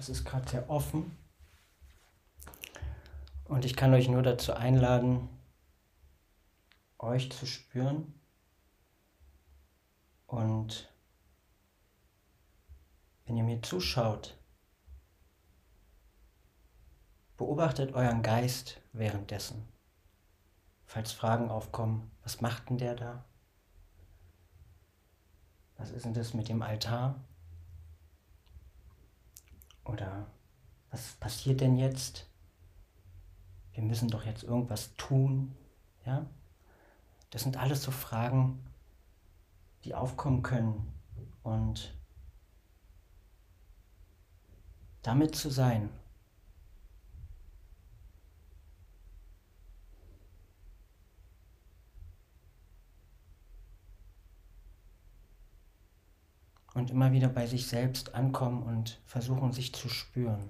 Das ist gerade sehr offen. Und ich kann euch nur dazu einladen, euch zu spüren und wenn ihr mir zuschaut, beobachtet euren Geist währenddessen. Falls Fragen aufkommen, was macht denn der da? Was ist denn das mit dem Altar? Oder was passiert denn jetzt? Wir müssen doch jetzt irgendwas tun. Ja? Das sind alles so Fragen, die aufkommen können. Und damit zu sein, und immer wieder bei sich selbst ankommen und versuchen, sich zu spüren.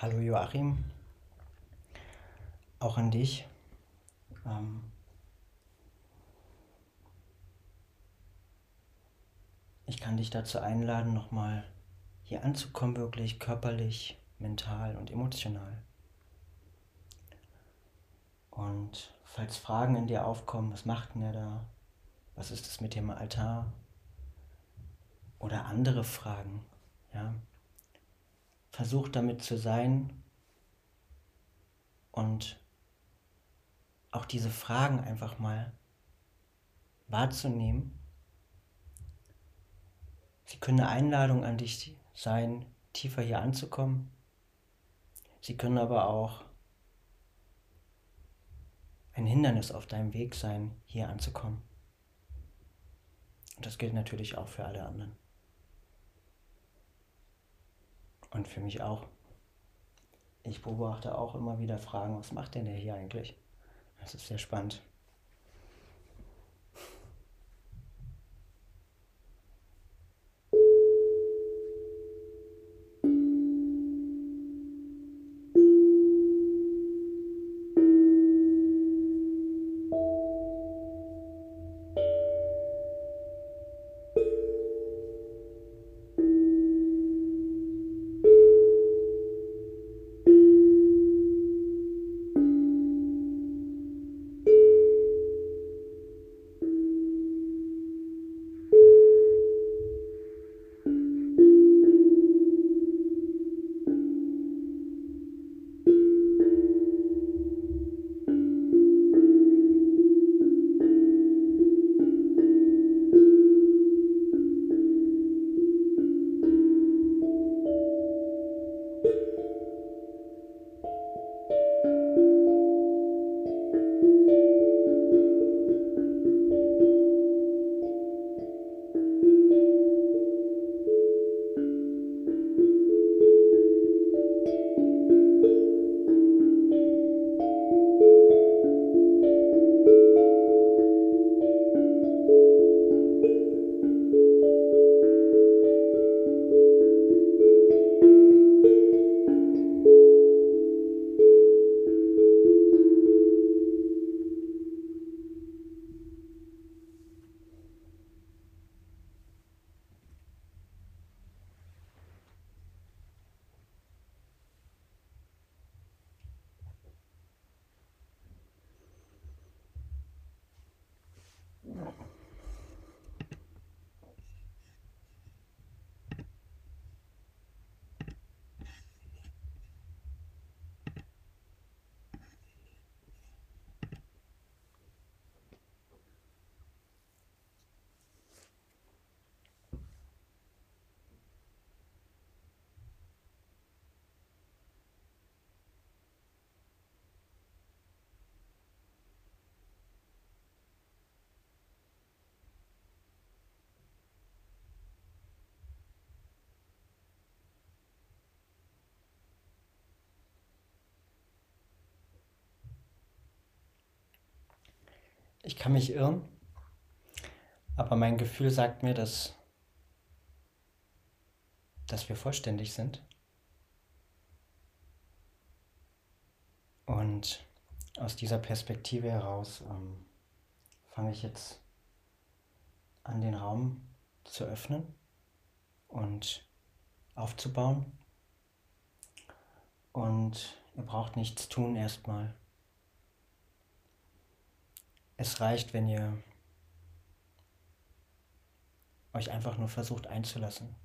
Hallo Joachim, auch an dich. Ähm ich kann dich dazu einladen, nochmal hier anzukommen, wirklich körperlich, mental und emotional. Und falls Fragen in dir aufkommen, was macht denn er da? Was ist das mit dem Altar? Oder andere Fragen, ja, versucht damit zu sein und auch diese Fragen einfach mal wahrzunehmen. Sie können eine Einladung an dich sein, tiefer hier anzukommen. Sie können aber auch ein Hindernis auf deinem Weg sein, hier anzukommen. Und das gilt natürlich auch für alle anderen. Und für mich auch. Ich beobachte auch immer wieder Fragen, was macht denn der hier eigentlich? Das ist sehr spannend. Ich kann mich irren, aber mein Gefühl sagt mir, dass, dass wir vollständig sind. Und aus dieser Perspektive heraus ähm, fange ich jetzt an, den Raum zu öffnen und aufzubauen. Und ihr braucht nichts tun erstmal. Es reicht, wenn ihr euch einfach nur versucht einzulassen.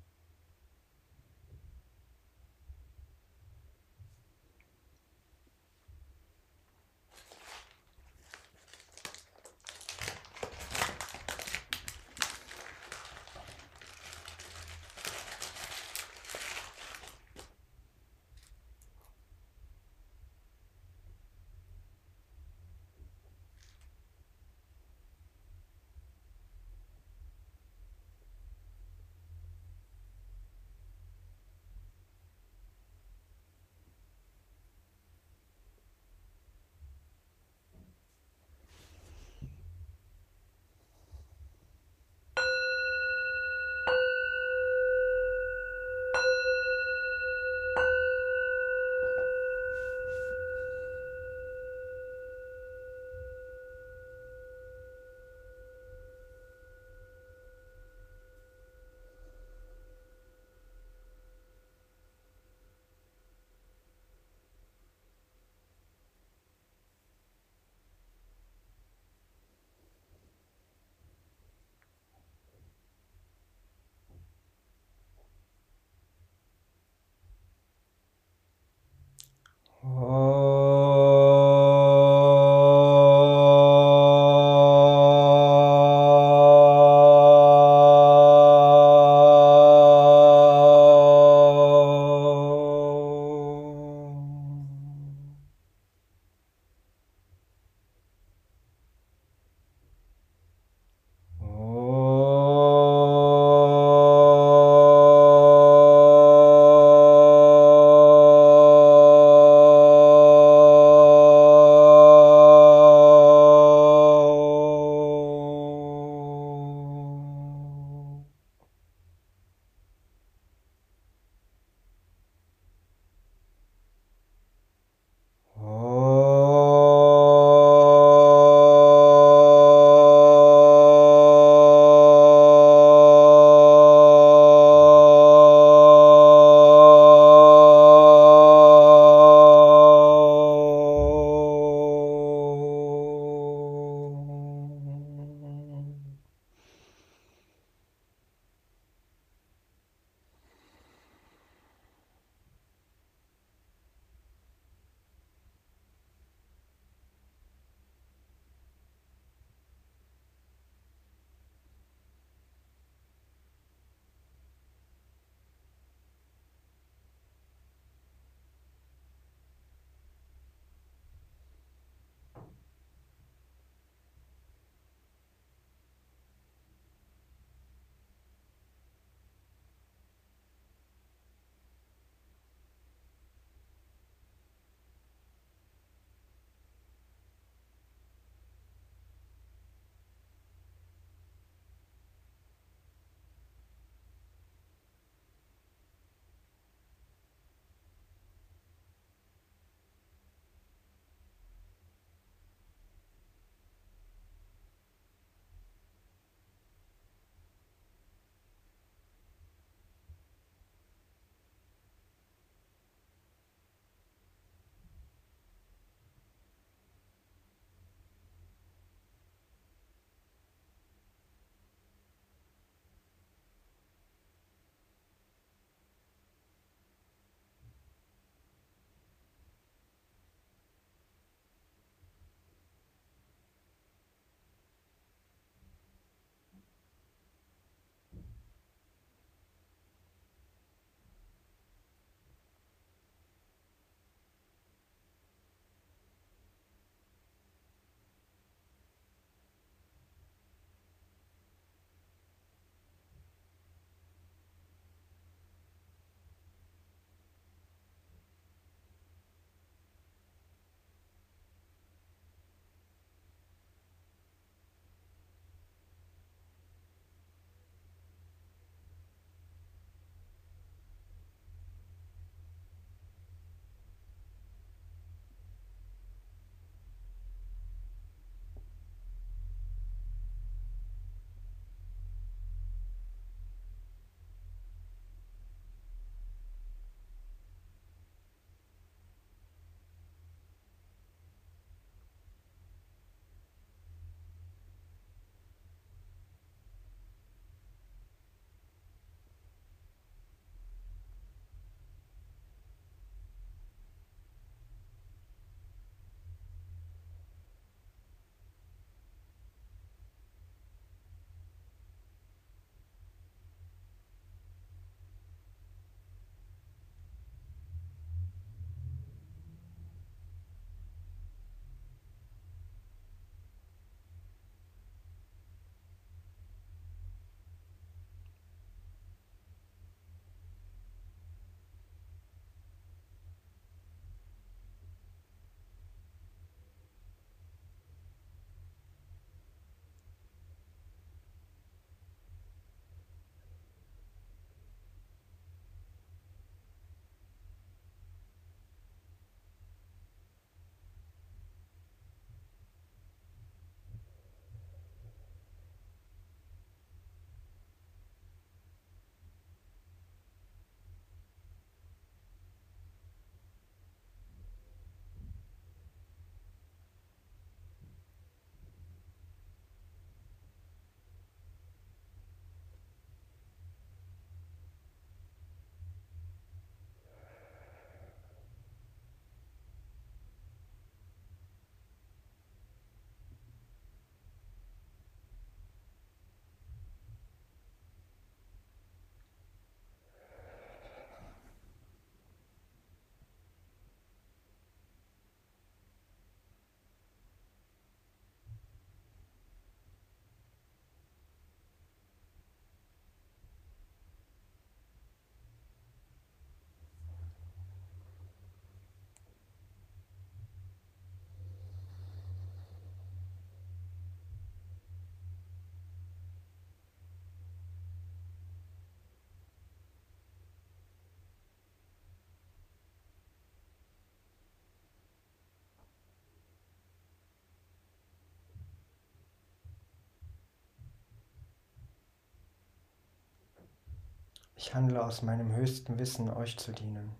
Ich handle aus meinem höchsten Wissen, euch zu dienen.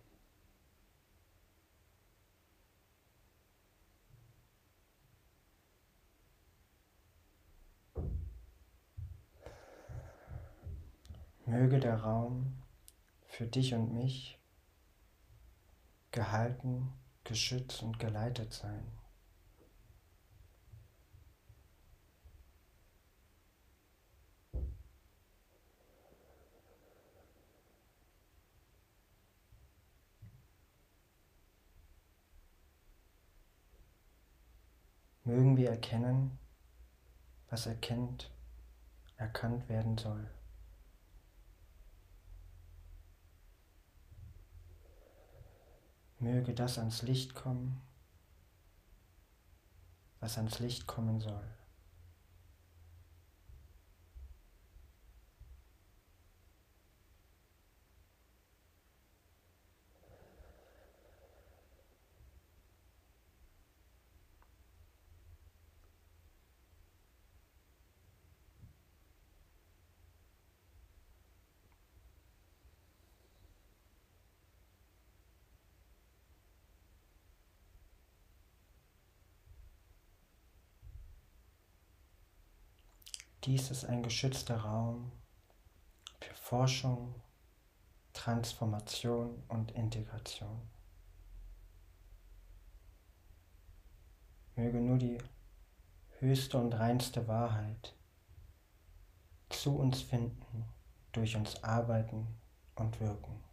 Möge der Raum für dich und mich gehalten, geschützt und geleitet sein. Mögen wir erkennen, was erkennt, erkannt werden soll. Möge das ans Licht kommen, was ans Licht kommen soll. Dies ist ein geschützter Raum für Forschung, Transformation und Integration. Möge nur die höchste und reinste Wahrheit zu uns finden, durch uns arbeiten und wirken.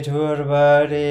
turvare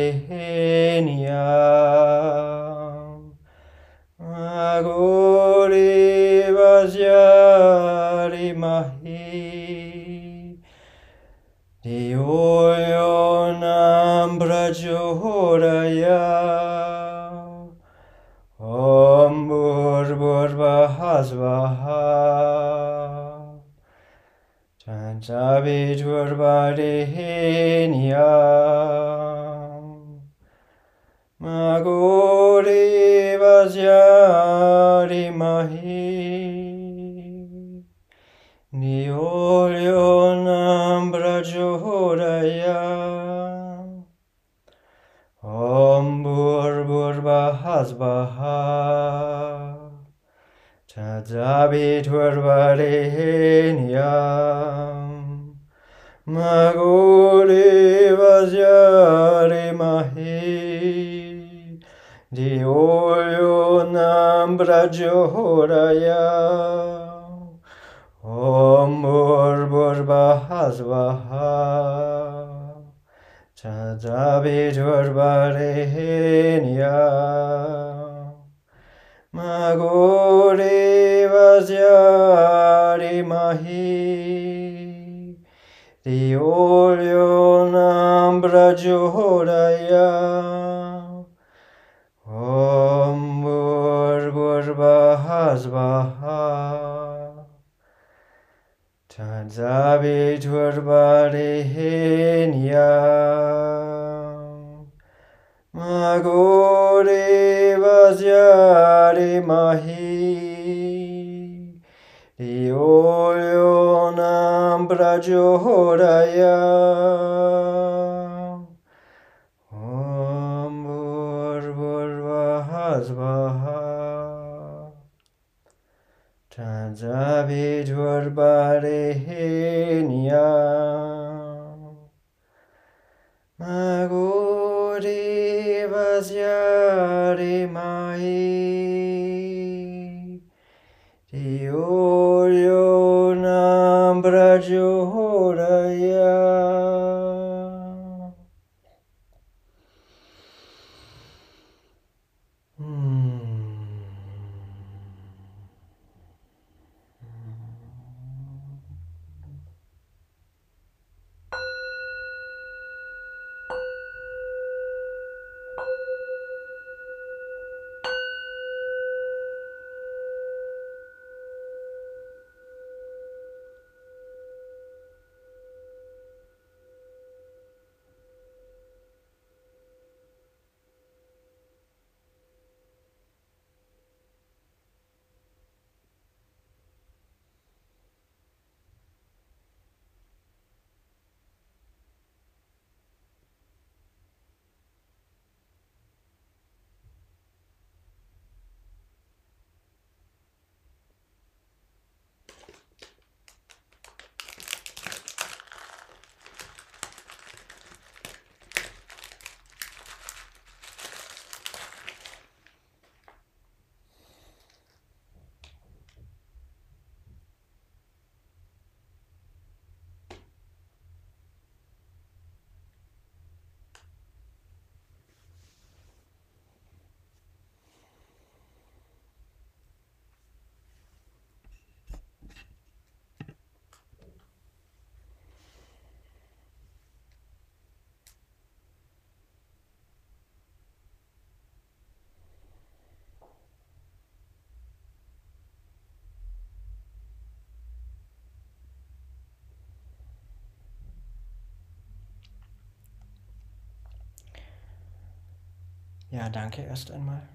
Ja, danke erst einmal.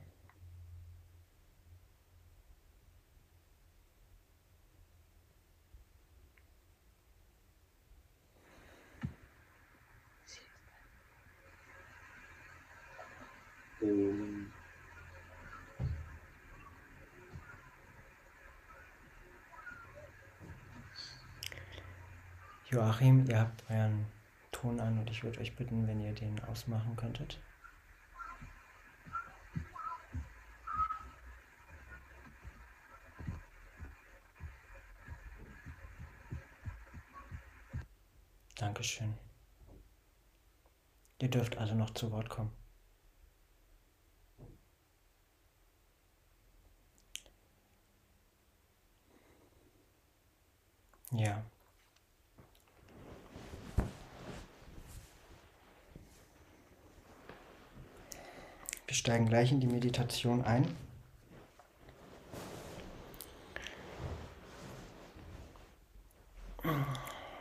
Joachim, ihr habt euren Ton an und ich würde euch bitten, wenn ihr den ausmachen könntet. Dankeschön. Ihr dürft also noch zu Wort kommen. Ja. Wir steigen gleich in die Meditation ein.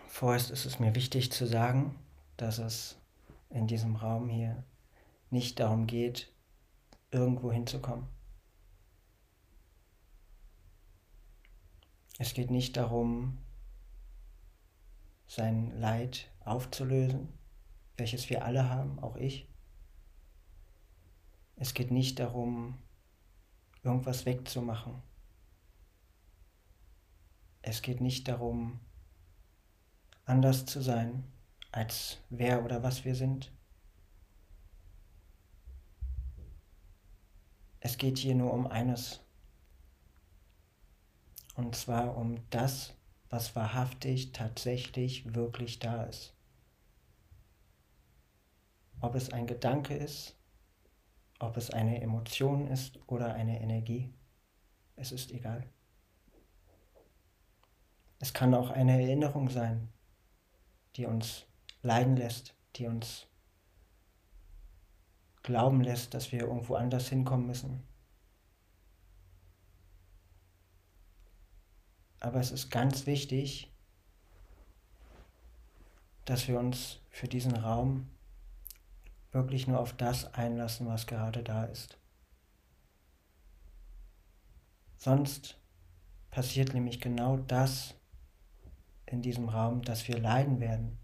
Vorerst ist es mir wichtig zu sagen, dass es in diesem Raum hier nicht darum geht, irgendwo hinzukommen. Es geht nicht darum, sein Leid aufzulösen, welches wir alle haben, auch ich. Es geht nicht darum, irgendwas wegzumachen. Es geht nicht darum, anders zu sein, als wer oder was wir sind. Es geht hier nur um eines. Und zwar um das, was wahrhaftig, tatsächlich, wirklich da ist. Ob es ein Gedanke ist, ob es eine Emotion ist oder eine Energie, es ist egal. Es kann auch eine Erinnerung sein, die uns leiden lässt, die uns glauben lässt, dass wir irgendwo anders hinkommen müssen. Aber es ist ganz wichtig, dass wir uns für diesen Raum wirklich nur auf das einlassen, was gerade da ist. Sonst passiert nämlich genau das in diesem Raum, dass wir leiden werden.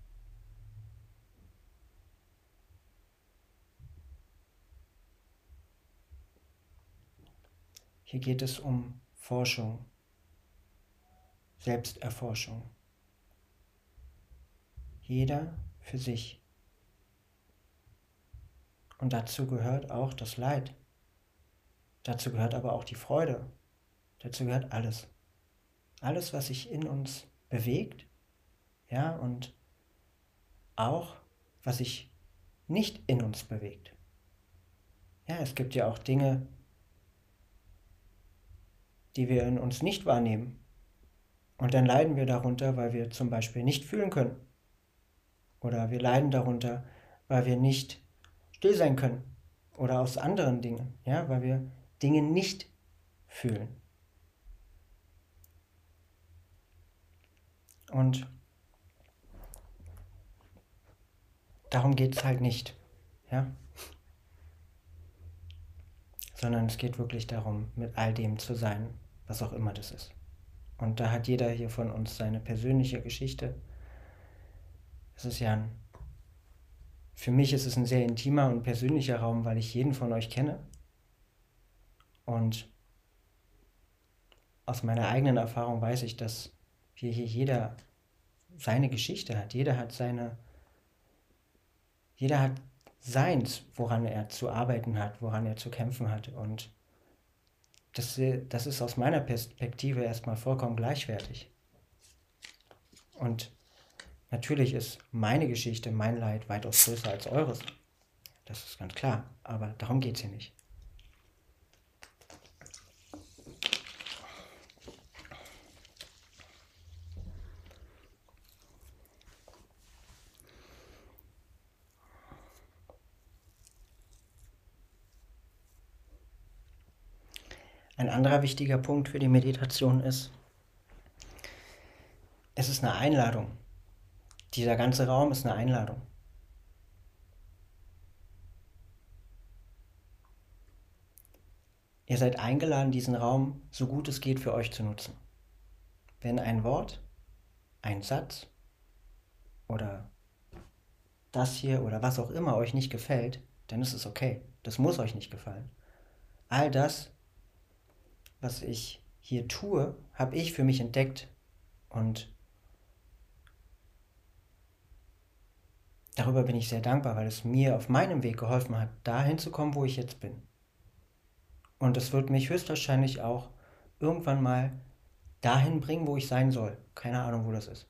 Hier geht es um Forschung, Selbsterforschung. Jeder für sich. Und dazu gehört auch das Leid. Dazu gehört aber auch die Freude. Dazu gehört alles. Alles, was sich in uns bewegt, ja, und auch, was sich nicht in uns bewegt. Ja, es gibt ja auch Dinge, die wir in uns nicht wahrnehmen. Und dann leiden wir darunter, weil wir zum Beispiel nicht fühlen können. Oder wir leiden darunter, weil wir nicht still sein können. Oder aus anderen Dingen, ja, weil wir Dinge nicht fühlen. Und darum geht es halt nicht, ja. Sondern es geht wirklich darum, mit all dem zu sein, was auch immer das ist. Und da hat jeder hier von uns seine persönliche Geschichte. Es ist ja ein, für mich ist es ein sehr intimer und persönlicher Raum, weil ich jeden von euch kenne. Und aus meiner eigenen Erfahrung weiß ich, dass hier, hier jeder seine Geschichte hat. Jeder hat seine, jeder hat seins, woran er zu arbeiten hat, woran er zu kämpfen hat. Und das, das ist aus meiner Perspektive erstmal vollkommen gleichwertig. Und natürlich ist meine Geschichte, mein Leid weitaus größer als eures. Das ist ganz klar, aber darum geht es hier nicht. Ein anderer wichtiger Punkt für die Meditation ist, es ist eine Einladung. Dieser ganze Raum ist eine Einladung. Ihr seid eingeladen, diesen Raum so gut es geht für euch zu nutzen. Wenn ein Wort, ein Satz oder das hier oder was auch immer euch nicht gefällt, dann ist es okay. Das muss euch nicht gefallen. All das, was ich hier tue, habe ich für mich entdeckt und darüber bin ich sehr dankbar, weil es mir auf meinem Weg geholfen hat, dahin zu kommen, wo ich jetzt bin. Und es wird mich höchstwahrscheinlich auch irgendwann mal dahin bringen, wo ich sein soll. Keine Ahnung, wo das ist.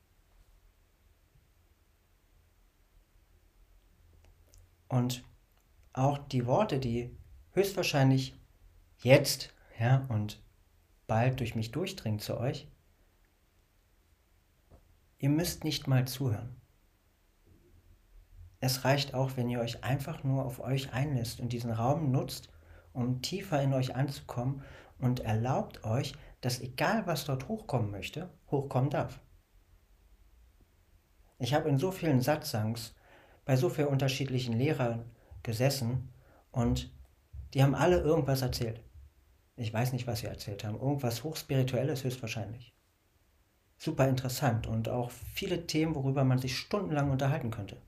Und auch die Worte, die höchstwahrscheinlich jetzt ja, und bald durch mich durchdringen zu euch, ihr müsst nicht mal zuhören. Es reicht auch, wenn ihr euch einfach nur auf euch einlässt und diesen Raum nutzt, um tiefer in euch anzukommen und erlaubt euch, dass egal was dort hochkommen möchte, hochkommen darf. Ich habe in so vielen Satzangs bei so vielen unterschiedlichen Lehrern gesessen und die haben alle irgendwas erzählt. Ich weiß nicht, was sie erzählt haben. Irgendwas Hochspirituelles höchstwahrscheinlich. Super interessant und auch viele Themen, worüber man sich stundenlang unterhalten könnte.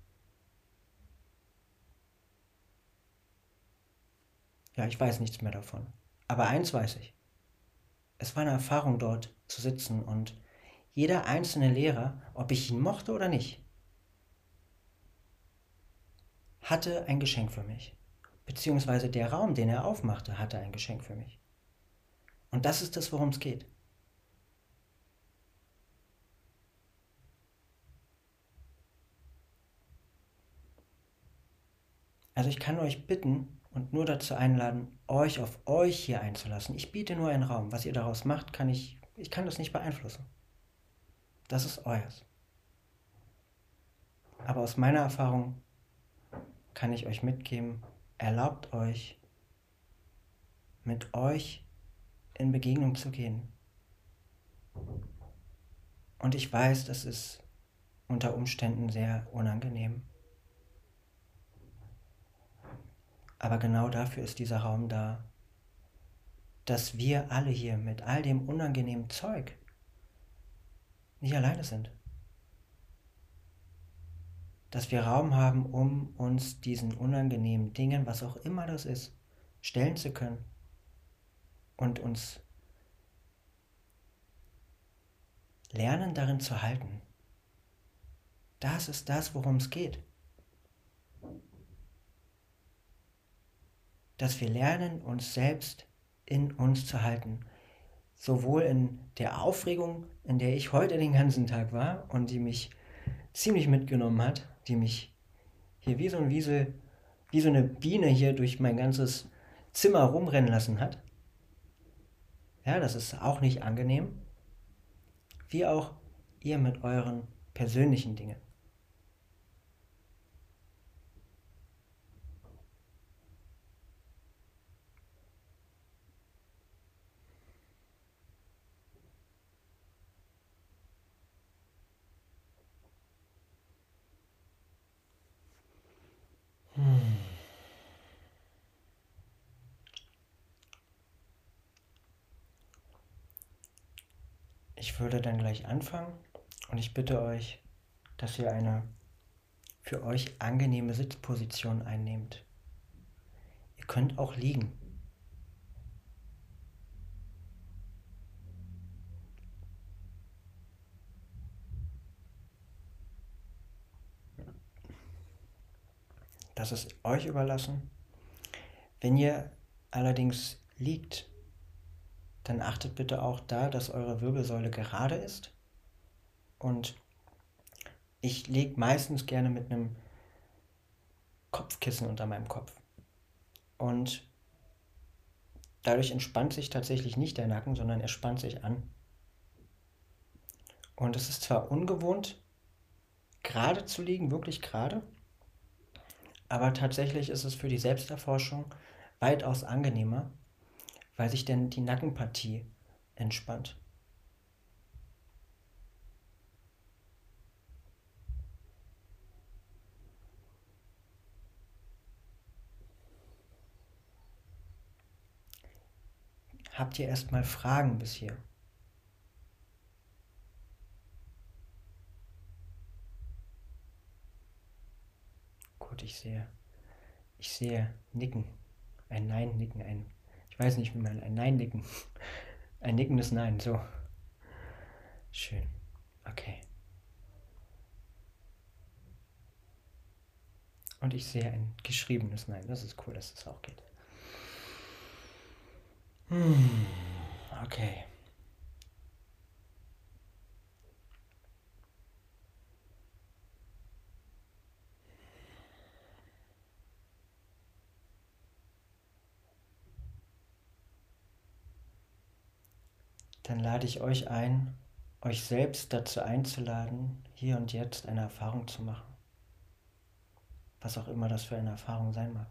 Ja, ich weiß nichts mehr davon. Aber eins weiß ich. Es war eine Erfahrung dort zu sitzen und jeder einzelne Lehrer, ob ich ihn mochte oder nicht, hatte ein Geschenk für mich. Beziehungsweise der Raum, den er aufmachte, hatte ein Geschenk für mich. Und das ist das, worum es geht. Also ich kann euch bitten, und nur dazu einladen, euch auf euch hier einzulassen. Ich biete nur einen Raum. Was ihr daraus macht, kann ich, ich kann das nicht beeinflussen. Das ist euers. Aber aus meiner Erfahrung kann ich euch mitgeben, erlaubt euch, mit euch in Begegnung zu gehen. Und ich weiß, das ist unter Umständen sehr unangenehm. Aber genau dafür ist dieser Raum da, dass wir alle hier mit all dem unangenehmen Zeug nicht alleine sind. Dass wir Raum haben, um uns diesen unangenehmen Dingen, was auch immer das ist, stellen zu können und uns lernen darin zu halten. Das ist das, worum es geht. dass wir lernen, uns selbst in uns zu halten. Sowohl in der Aufregung, in der ich heute den ganzen Tag war und die mich ziemlich mitgenommen hat, die mich hier wie so ein Wiesel, wie so eine Biene hier durch mein ganzes Zimmer rumrennen lassen hat. Ja, das ist auch nicht angenehm. Wie auch ihr mit euren persönlichen Dingen. Ich würde dann gleich anfangen und ich bitte euch, dass ihr eine für euch angenehme Sitzposition einnehmt. Ihr könnt auch liegen. Das ist euch überlassen. Wenn ihr allerdings liegt, dann achtet bitte auch da, dass eure Wirbelsäule gerade ist. Und ich lege meistens gerne mit einem Kopfkissen unter meinem Kopf. Und dadurch entspannt sich tatsächlich nicht der Nacken, sondern er spannt sich an. Und es ist zwar ungewohnt, gerade zu liegen, wirklich gerade, aber tatsächlich ist es für die Selbsterforschung weitaus angenehmer, weil sich denn die Nackenpartie entspannt. Habt ihr erstmal Fragen bis hier? Gut, ich sehe. Ich sehe Nicken. Ein Nein-Nicken, ein. Weiß nicht, wie man ein Nein-Nicken. Ein nickendes Nein, so. Schön. Okay. Und ich sehe ein geschriebenes Nein. Das ist cool, dass das auch geht. Hm, okay. Dann lade ich euch ein, euch selbst dazu einzuladen, hier und jetzt eine Erfahrung zu machen. Was auch immer das für eine Erfahrung sein mag.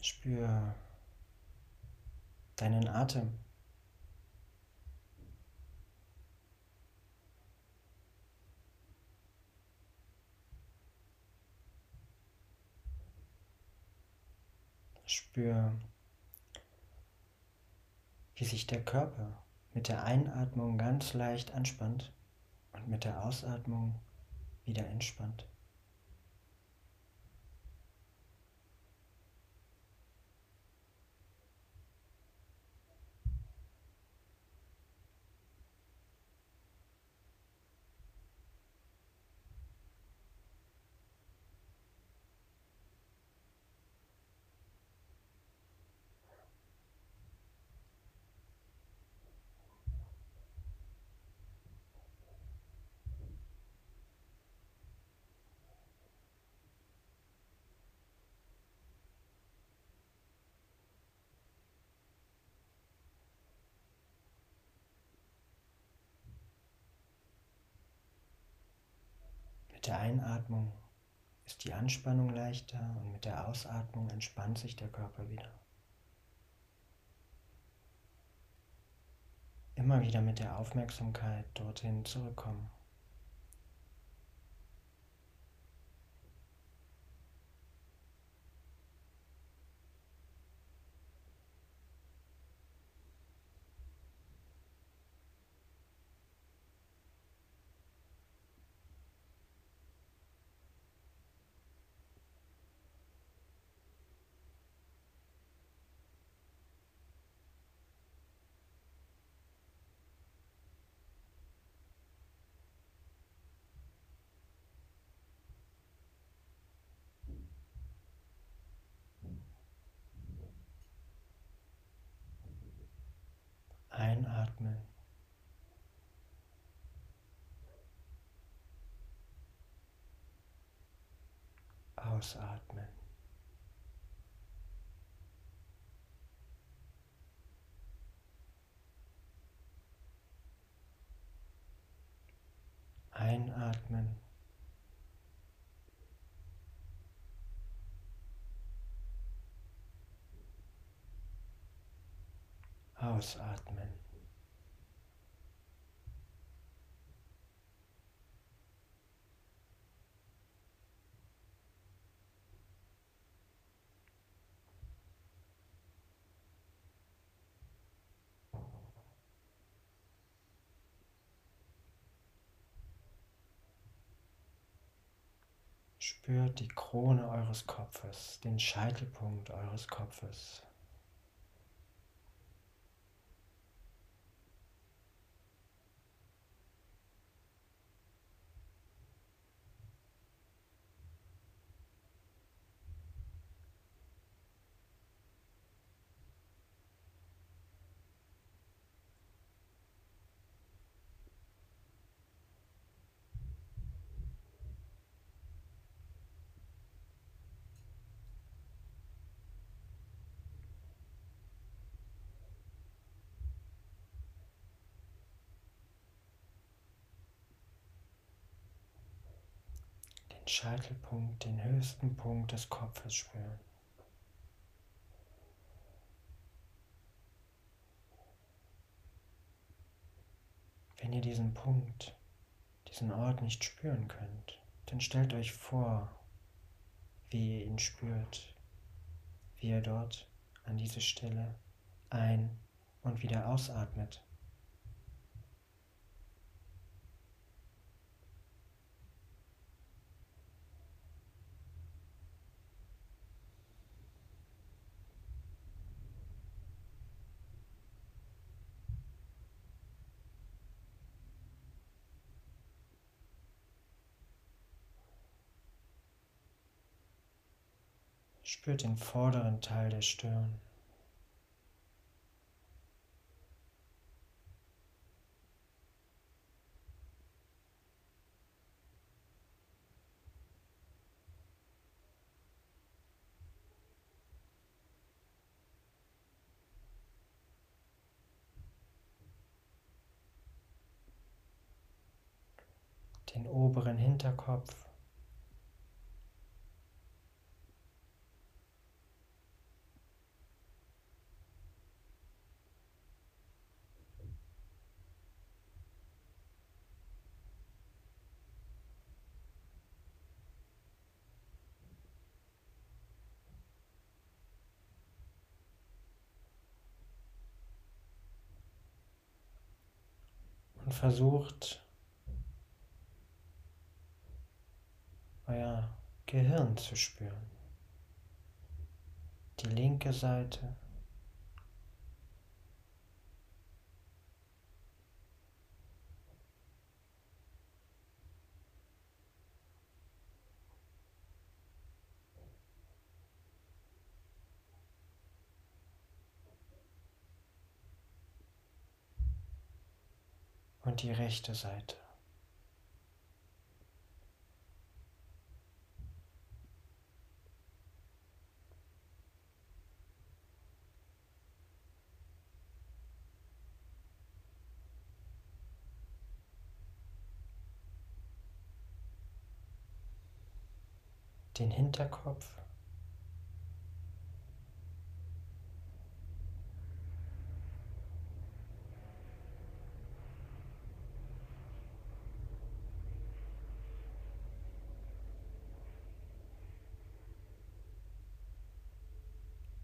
Spür deinen Atem. Spür, wie sich der Körper mit der Einatmung ganz leicht anspannt und mit der Ausatmung wieder entspannt. Mit der Einatmung ist die Anspannung leichter und mit der Ausatmung entspannt sich der Körper wieder. Immer wieder mit der Aufmerksamkeit dorthin zurückkommen. Einatmen. Ausatmen. Einatmen. Ausatmen. Spürt die Krone eures Kopfes, den Scheitelpunkt eures Kopfes. Scheitelpunkt, den höchsten Punkt des Kopfes spüren. Wenn ihr diesen Punkt, diesen Ort nicht spüren könnt, dann stellt euch vor, wie ihr ihn spürt, wie er dort an diese Stelle ein- und wieder ausatmet. Spürt den vorderen Teil der Stirn. den oberen Hinterkopf. Und versucht euer Gehirn zu spüren. Die linke Seite. Und die rechte Seite. den Hinterkopf.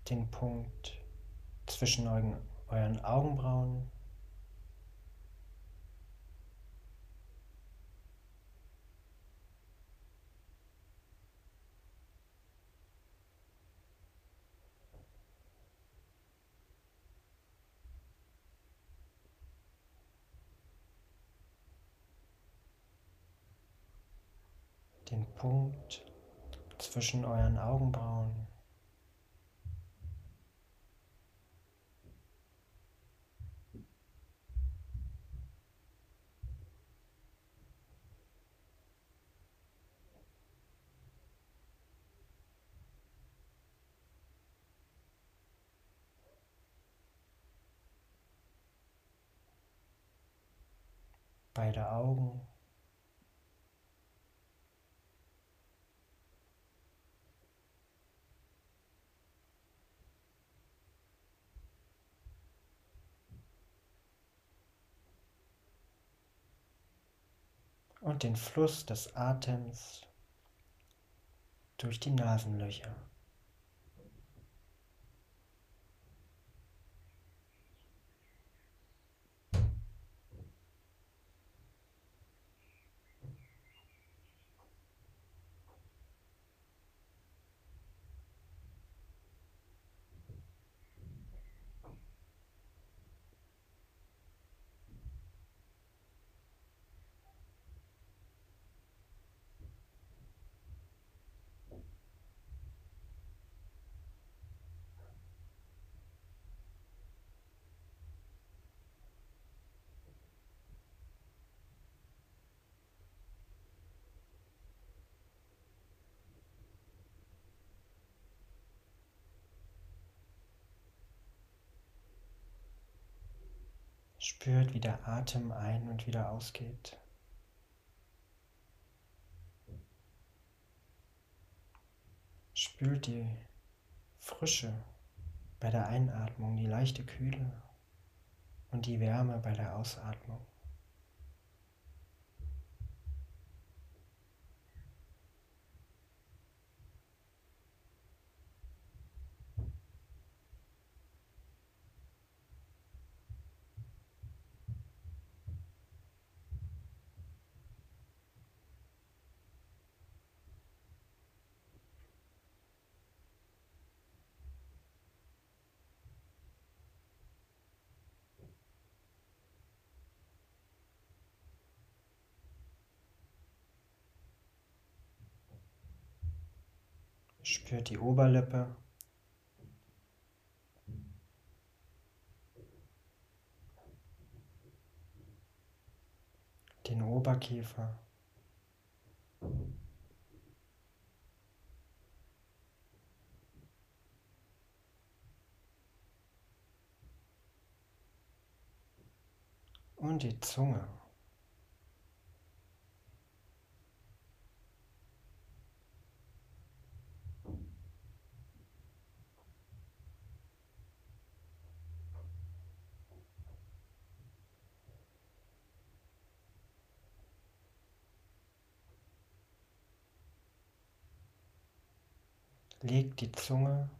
Den Punkt zwischen euren, euren Augenbrauen den Punkt zwischen euren Augenbrauen. Beide Augen. und den Fluss des Atems durch die Nasenlöcher. Spürt, wie der Atem ein und wieder ausgeht. Spürt die Frische bei der Einatmung, die leichte Kühle und die Wärme bei der Ausatmung. Spürt die Oberlippe. Den Oberkiefer. Und die Zunge. Legt die Zunge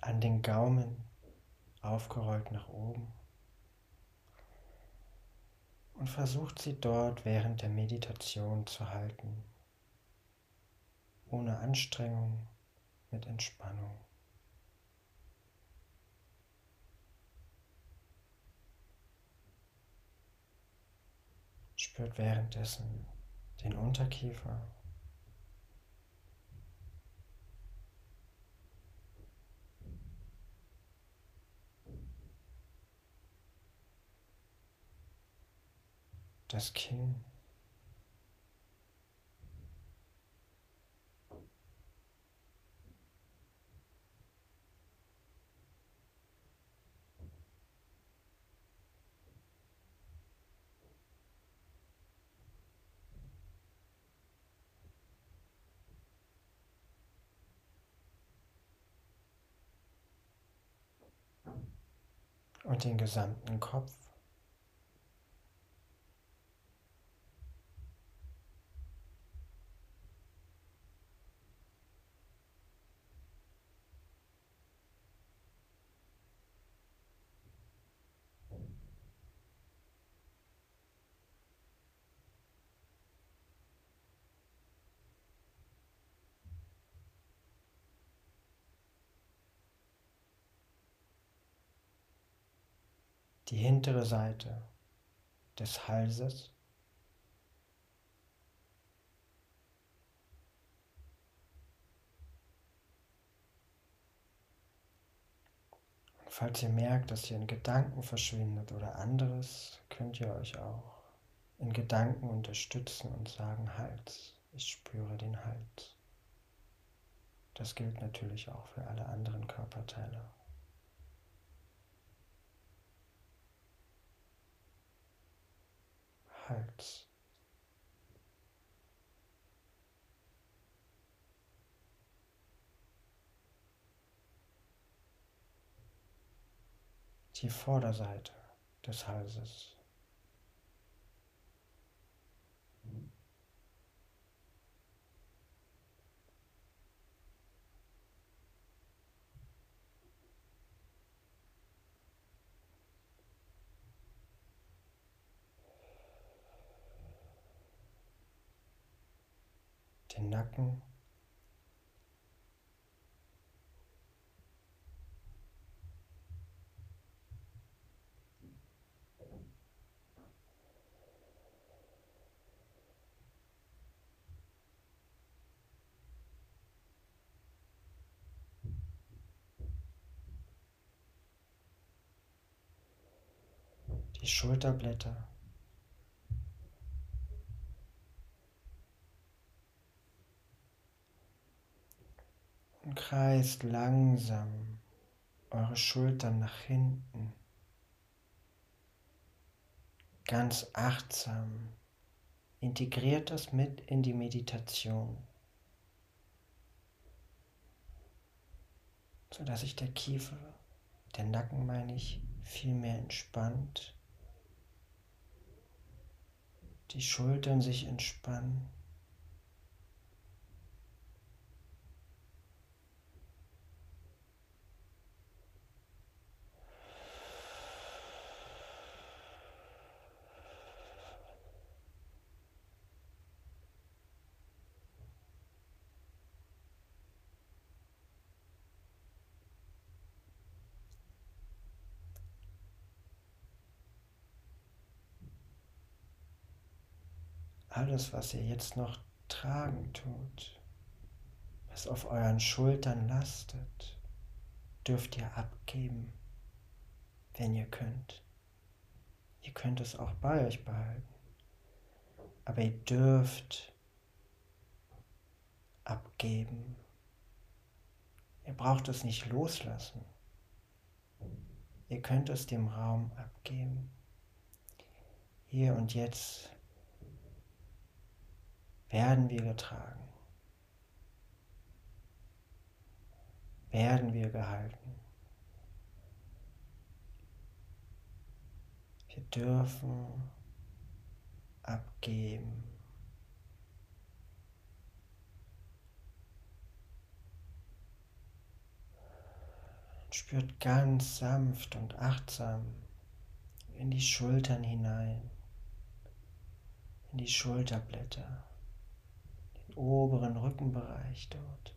an den Gaumen aufgerollt nach oben. Und versucht sie dort während der Meditation zu halten, ohne Anstrengung, mit Entspannung. Spürt währenddessen den Unterkiefer das Kinn. und den gesamten Kopf. Die hintere Seite des Halses. Und falls ihr merkt, dass ihr in Gedanken verschwindet oder anderes, könnt ihr euch auch in Gedanken unterstützen und sagen, Hals, ich spüre den Hals. Das gilt natürlich auch für alle anderen Körperteile. Hals. Die Vorderseite des Halses. Den Nacken. Die Schulterblätter. und kreist langsam eure Schultern nach hinten. Ganz achtsam. Integriert das mit in die Meditation, sodass sich der Kiefer, der Nacken meine ich, viel mehr entspannt, die Schultern sich entspannen. Alles, was ihr jetzt noch tragen tut, was auf euren Schultern lastet, dürft ihr abgeben, wenn ihr könnt. Ihr könnt es auch bei euch behalten, aber ihr dürft abgeben. Ihr braucht es nicht loslassen. Ihr könnt es dem Raum abgeben. Hier und jetzt werden wir getragen. Werden wir gehalten. Wir dürfen abgeben. Spürt ganz sanft und achtsam in die Schultern hinein, in die Schulterblätter, oberen Rückenbereich dort.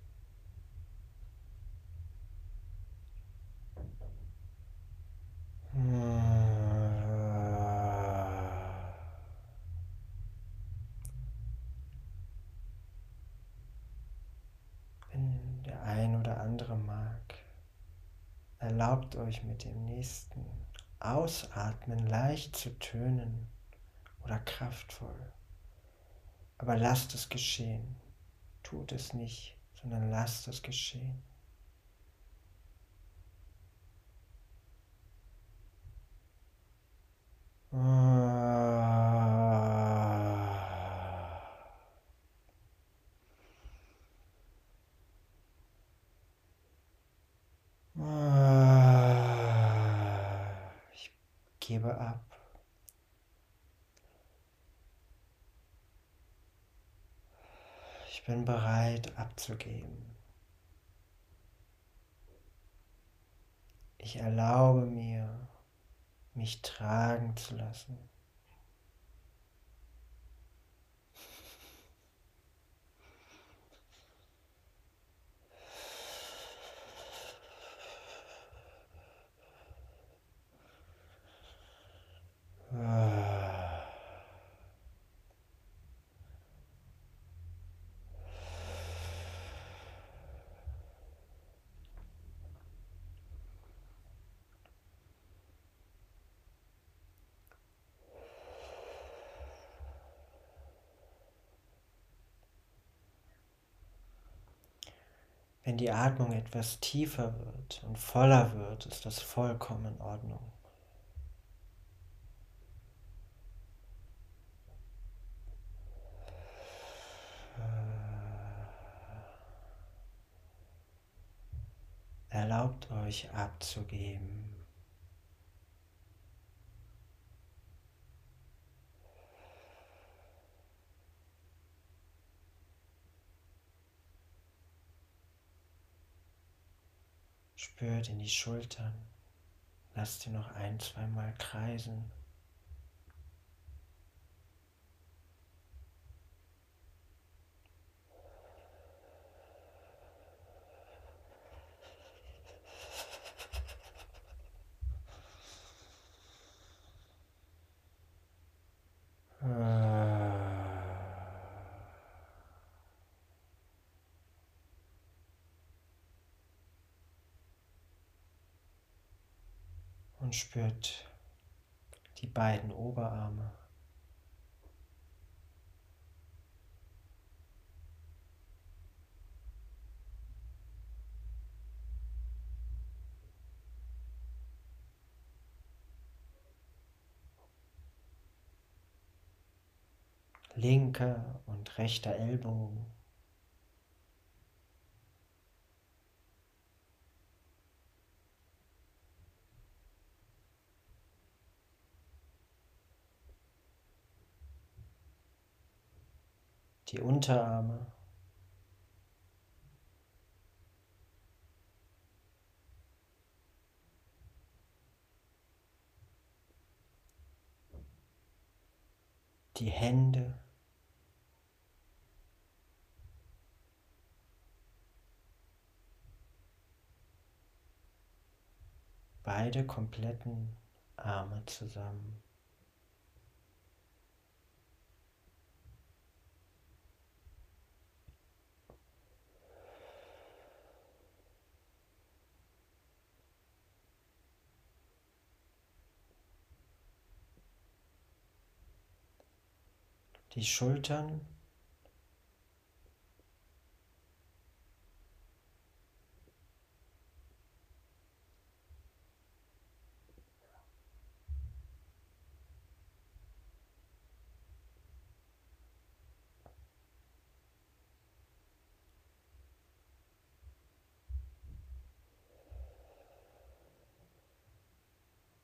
Wenn der ein oder andere mag, Erlaubt euch mit dem nächsten Ausatmen leicht zu tönen oder kraftvoll. Aber lasst es geschehen. Tut es nicht, sondern lasst es geschehen. gebe ab. Bin bereit abzugeben. Ich erlaube mir, mich tragen zu lassen. Wenn die Atmung etwas tiefer wird und voller wird, ist das vollkommen in Ordnung. Erlaubt euch abzugeben. Spürt in die Schultern. Lasst sie noch ein, zweimal kreisen. Spürt die beiden Oberarme. linker und rechter Ellbogen. Die Unterarme. Die Hände. Beide kompletten Arme zusammen. Die Schultern.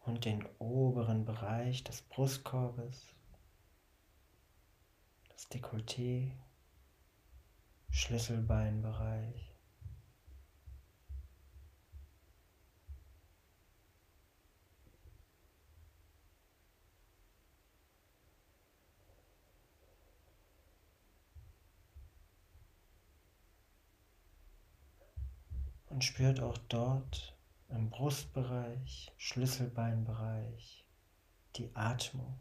Und den oberen Bereich des Brustkorbes, Dekolleté, Schlüsselbeinbereich. Und spürt auch dort im Brustbereich, Schlüsselbeinbereich, die Atmung.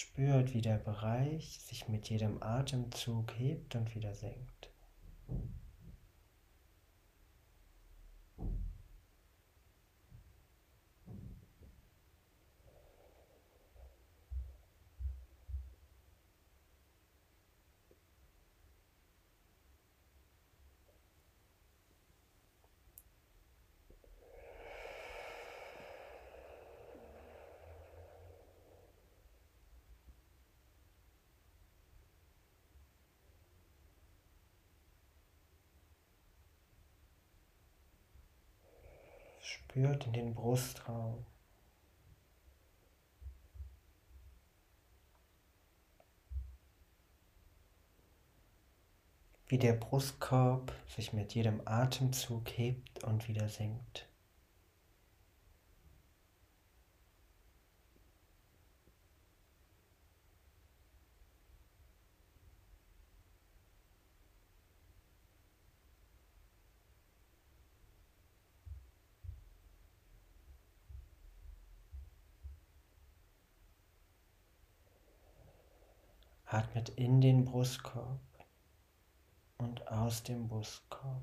Spürt, wie der Bereich sich mit jedem Atemzug hebt und wieder senkt. Spürt in den Brustraum. Wie der Brustkorb sich mit jedem Atemzug hebt und wieder senkt. Atmet in den Brustkorb und aus dem Brustkorb.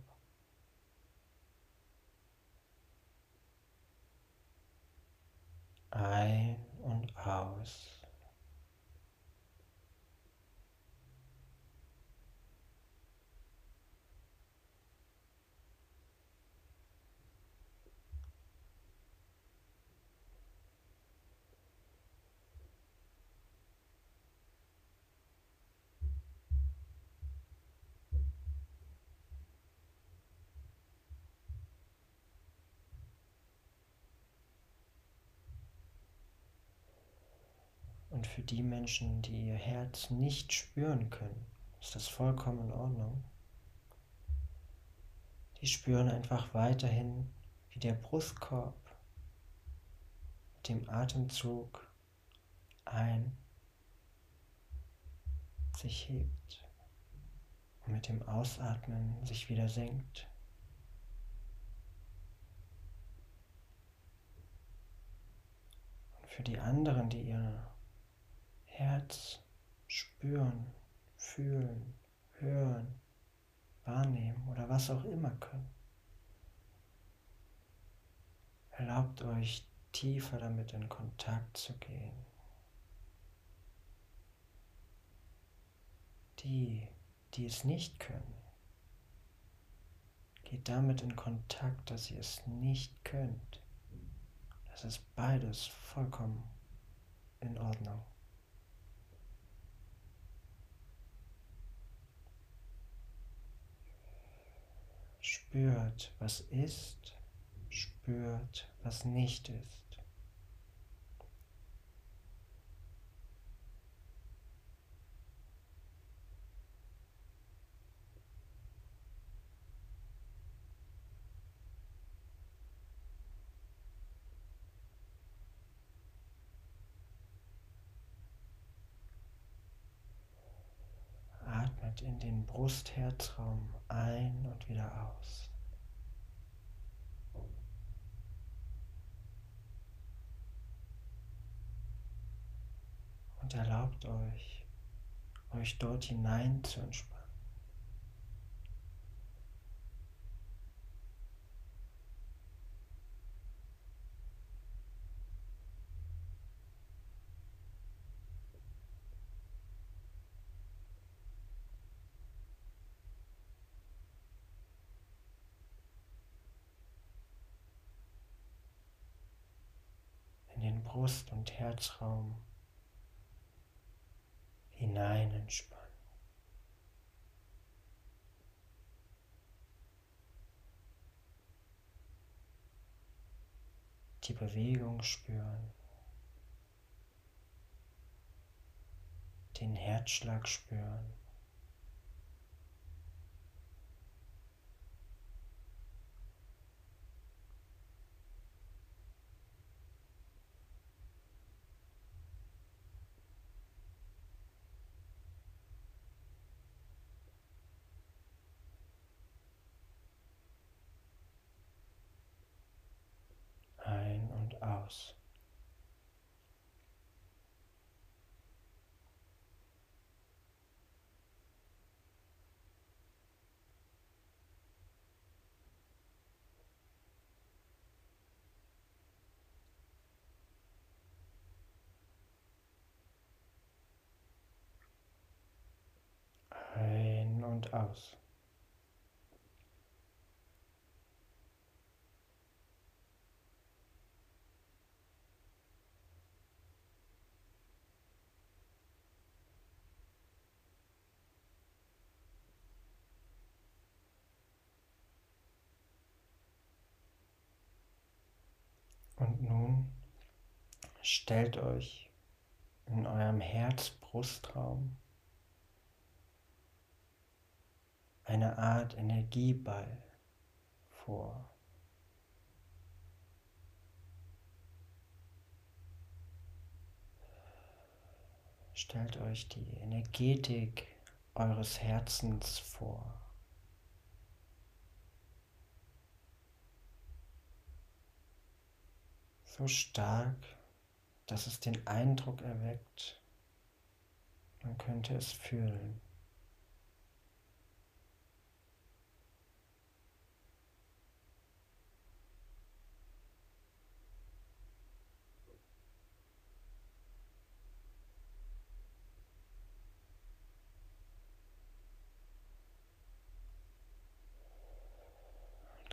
Ein und aus. Und für die Menschen, die ihr Herz nicht spüren können, ist das vollkommen in Ordnung. Die spüren einfach weiterhin, wie der Brustkorb mit dem Atemzug ein sich hebt und mit dem Ausatmen sich wieder senkt. Und für die anderen, die ihr Herz spüren, fühlen, hören, wahrnehmen oder was auch immer können. Erlaubt euch tiefer damit in Kontakt zu gehen. Die, die es nicht können, geht damit in Kontakt, dass ihr es nicht könnt. Das ist beides vollkommen in Ordnung. Spürt, was ist, spürt, was nicht ist. Atmet in den Brustherzraum ein und wieder aus. Und erlaubt euch, euch dort hinein zu entspannen. Brust- und Herzraum hinein entspannen. Die Bewegung spüren, den Herzschlag spüren. aus. Aus. Und nun stellt euch in eurem Herz-Brustraum eine Art Energieball vor. Stellt euch die Energetik eures Herzens vor. so stark, dass es den Eindruck erweckt, man könnte es fühlen.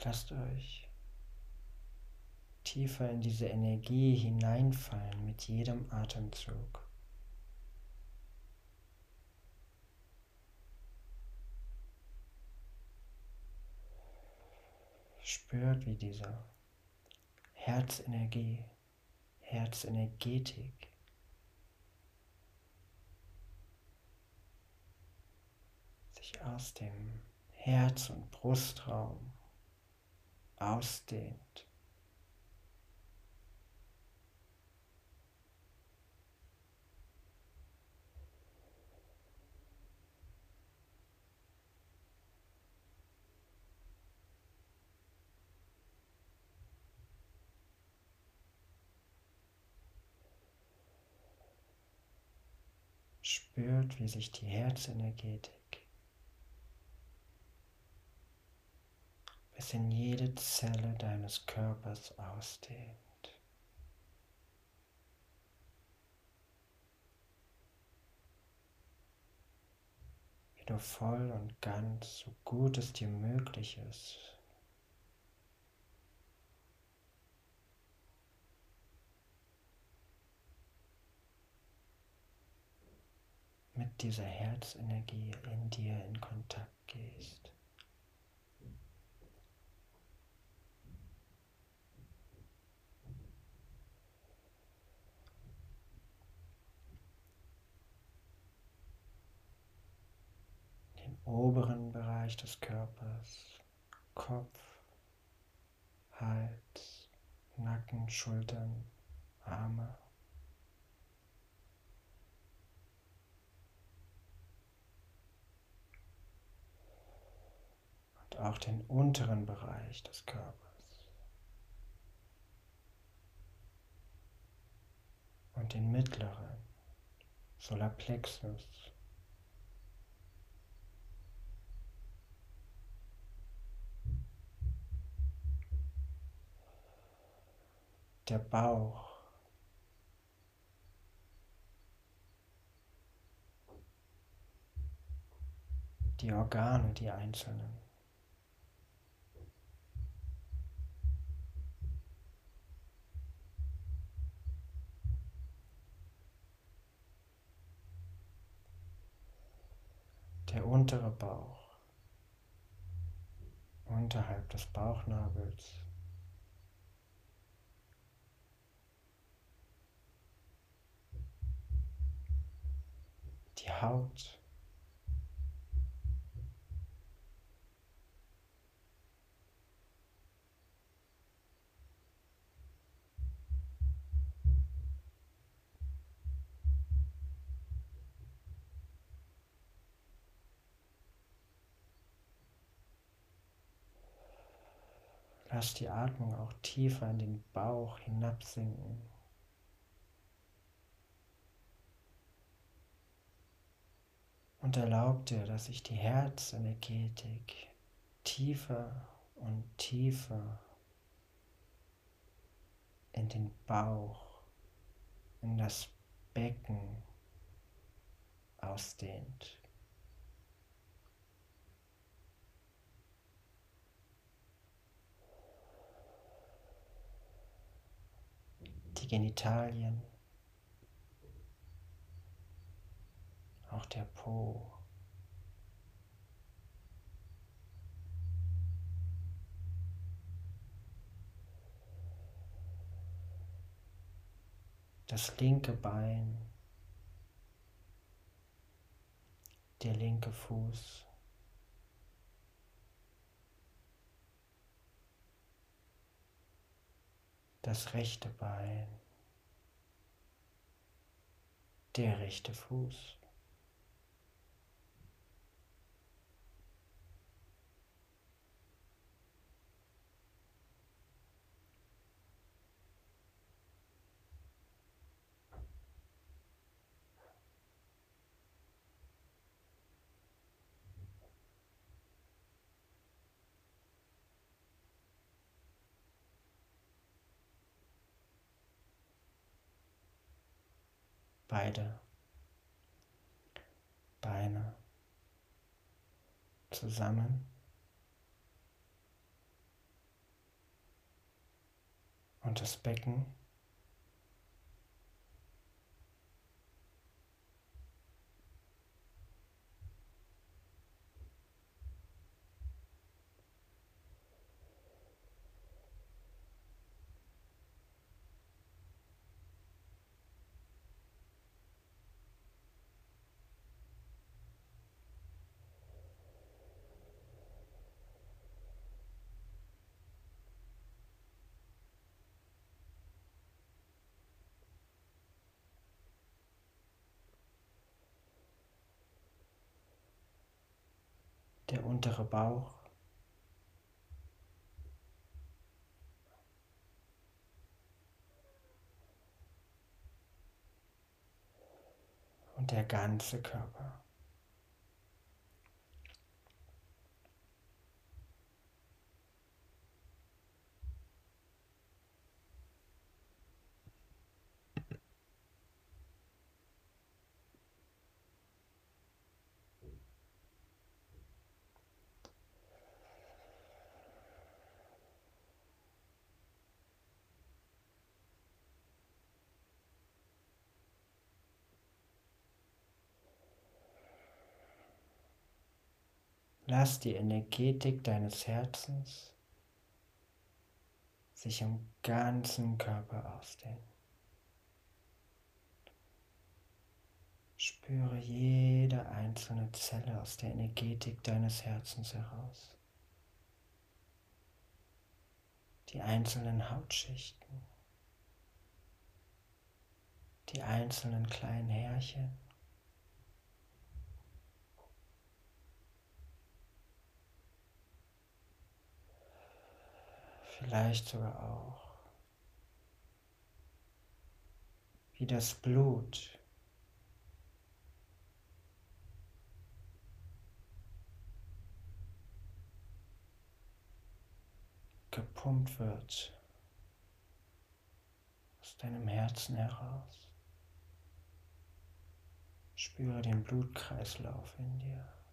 Lasst euch tiefer in diese Energie hineinfallen mit jedem Atemzug. Spürt, wie diese Herzenergie, Herzenergetik sich aus dem Herz- und Brustraum ausdehnt. spürt, wie sich die Herzenergetik bis in jede Zelle deines Körpers ausdehnt. Wie du voll und ganz, so gut es dir möglich ist, mit dieser Herzenergie in dir in Kontakt gehst. Den oberen Bereich des Körpers, Kopf, Hals, Nacken, Schultern, Arme. auch den unteren Bereich des Körpers. Und den mittleren Solarplexus. der Bauch. Die Organe, die einzelnen. Der untere Bauch, unterhalb des Bauchnabels. Die Haut. Lass die Atmung auch tiefer in den Bauch hinabsinken. Und erlaub dir, dass sich die Herzenergetik tiefer und tiefer in den Bauch, in das Becken ausdehnt. die Genitalien, auch der Po. Das linke Bein, der linke Fuß. das rechte Bein, der rechte Fuß. Beide Beine zusammen. Und das Becken der untere Bauch. Und der ganze Körper. Lass die Energetik deines Herzens sich im ganzen Körper ausdehnen. Spüre jede einzelne Zelle aus der Energetik deines Herzens heraus. Die einzelnen Hautschichten, die einzelnen kleinen Härchen. Vielleicht sogar auch, wie das Blut gepumpt wird aus deinem Herzen heraus. Spüre den Blutkreislauf in dir.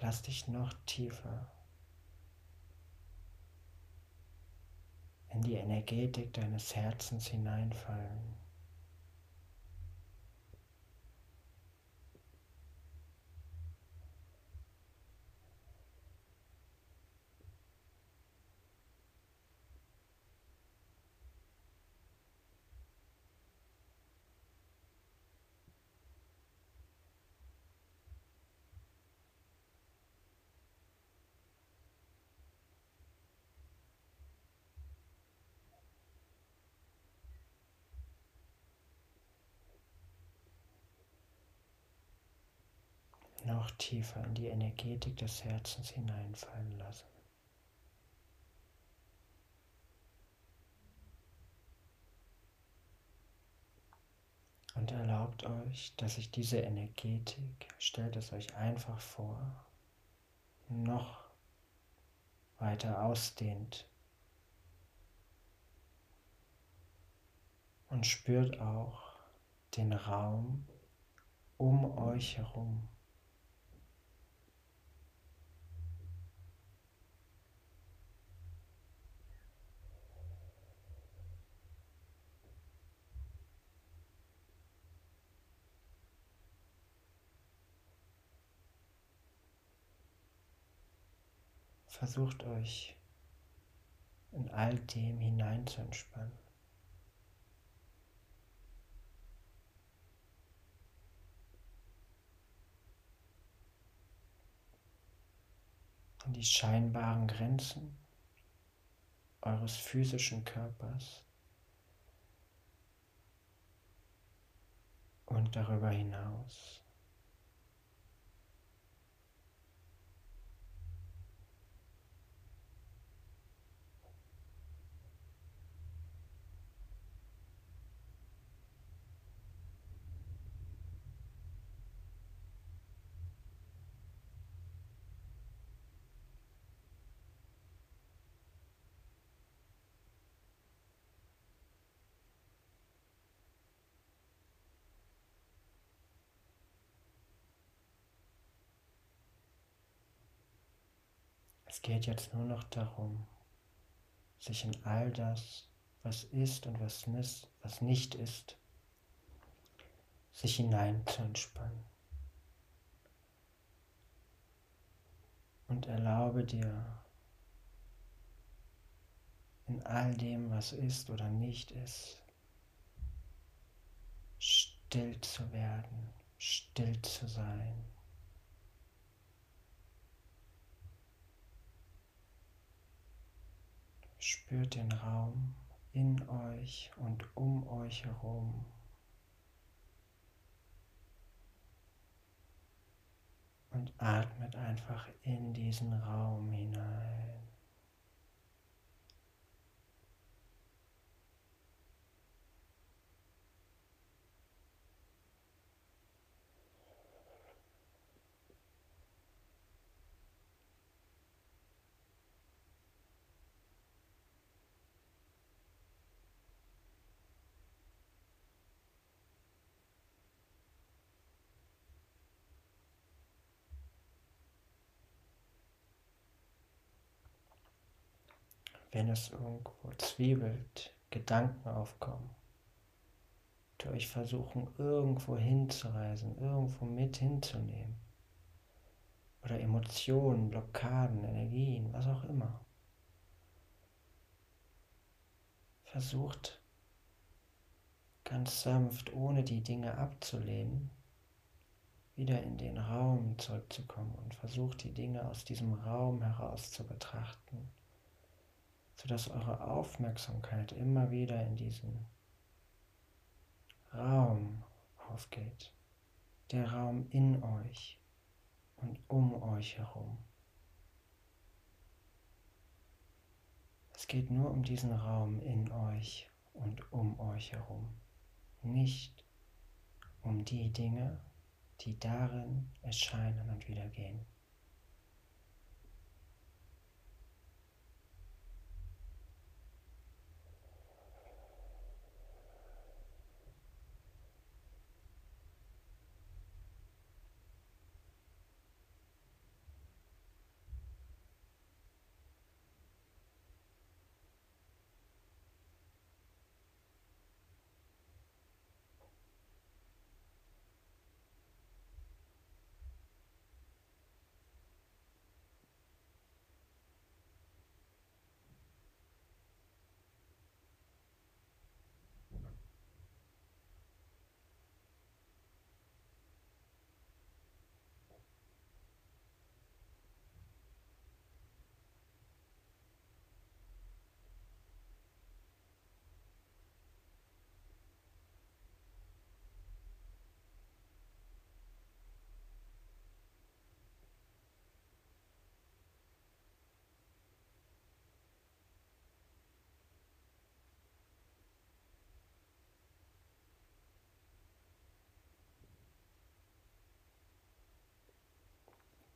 Lass dich noch tiefer in die Energetik deines Herzens hineinfallen. Noch tiefer in die Energetik des Herzens hineinfallen lassen. Und erlaubt euch, dass sich diese Energetik, stellt es euch einfach vor, noch weiter ausdehnt. Und spürt auch den Raum um euch herum. Versucht euch in all dem hinein zu entspannen. In die scheinbaren Grenzen eures physischen Körpers und darüber hinaus. Es geht jetzt nur noch darum, sich in all das, was ist und was, nis, was nicht ist, sich hinein zu entspannen. Und erlaube dir, in all dem, was ist oder nicht ist, still zu werden, still zu sein. Spürt den Raum in euch und um euch herum. Und atmet einfach in diesen Raum hinein. Wenn es irgendwo zwiebelt, Gedanken aufkommen, die euch versuchen, irgendwo hinzureisen, irgendwo mit hinzunehmen. Oder Emotionen, Blockaden, Energien, was auch immer. Versucht ganz sanft, ohne die Dinge abzulehnen, wieder in den Raum zurückzukommen und versucht die Dinge aus diesem Raum heraus zu betrachten sodass eure Aufmerksamkeit immer wieder in diesen Raum aufgeht, der Raum in euch und um euch herum. Es geht nur um diesen Raum in euch und um euch herum, nicht um die Dinge, die darin erscheinen und wieder gehen.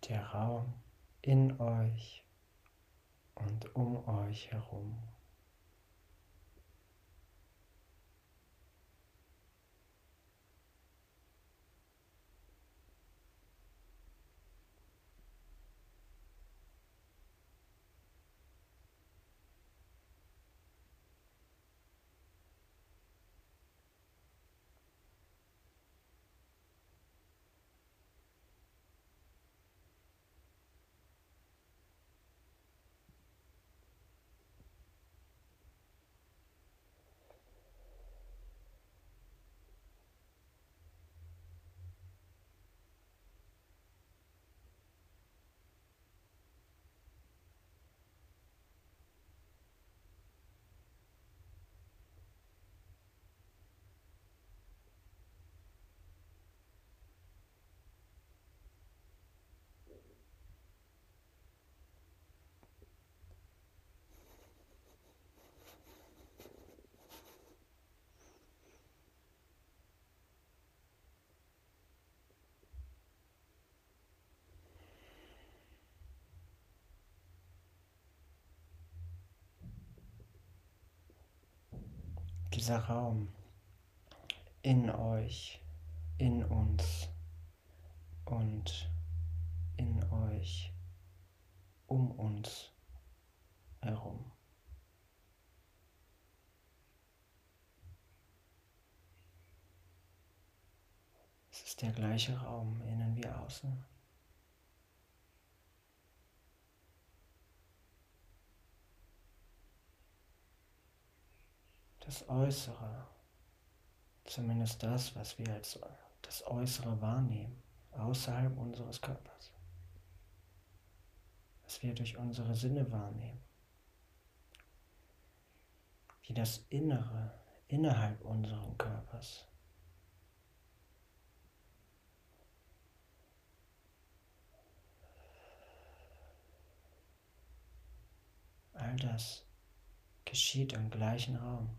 Der Raum in euch und um euch herum. Dieser Raum in euch, in uns und in euch, um uns herum. Es ist der gleiche Raum, innen wie außen. Das Äußere, zumindest das, was wir als das Äußere wahrnehmen, außerhalb unseres Körpers, was wir durch unsere Sinne wahrnehmen, wie das Innere innerhalb unseres Körpers. All das geschieht im gleichen Raum.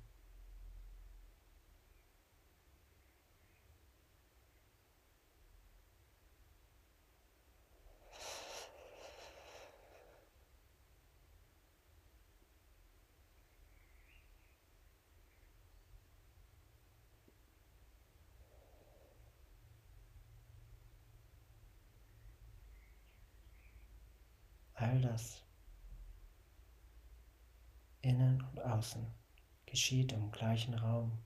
all das, innen und außen, geschieht im gleichen Raum.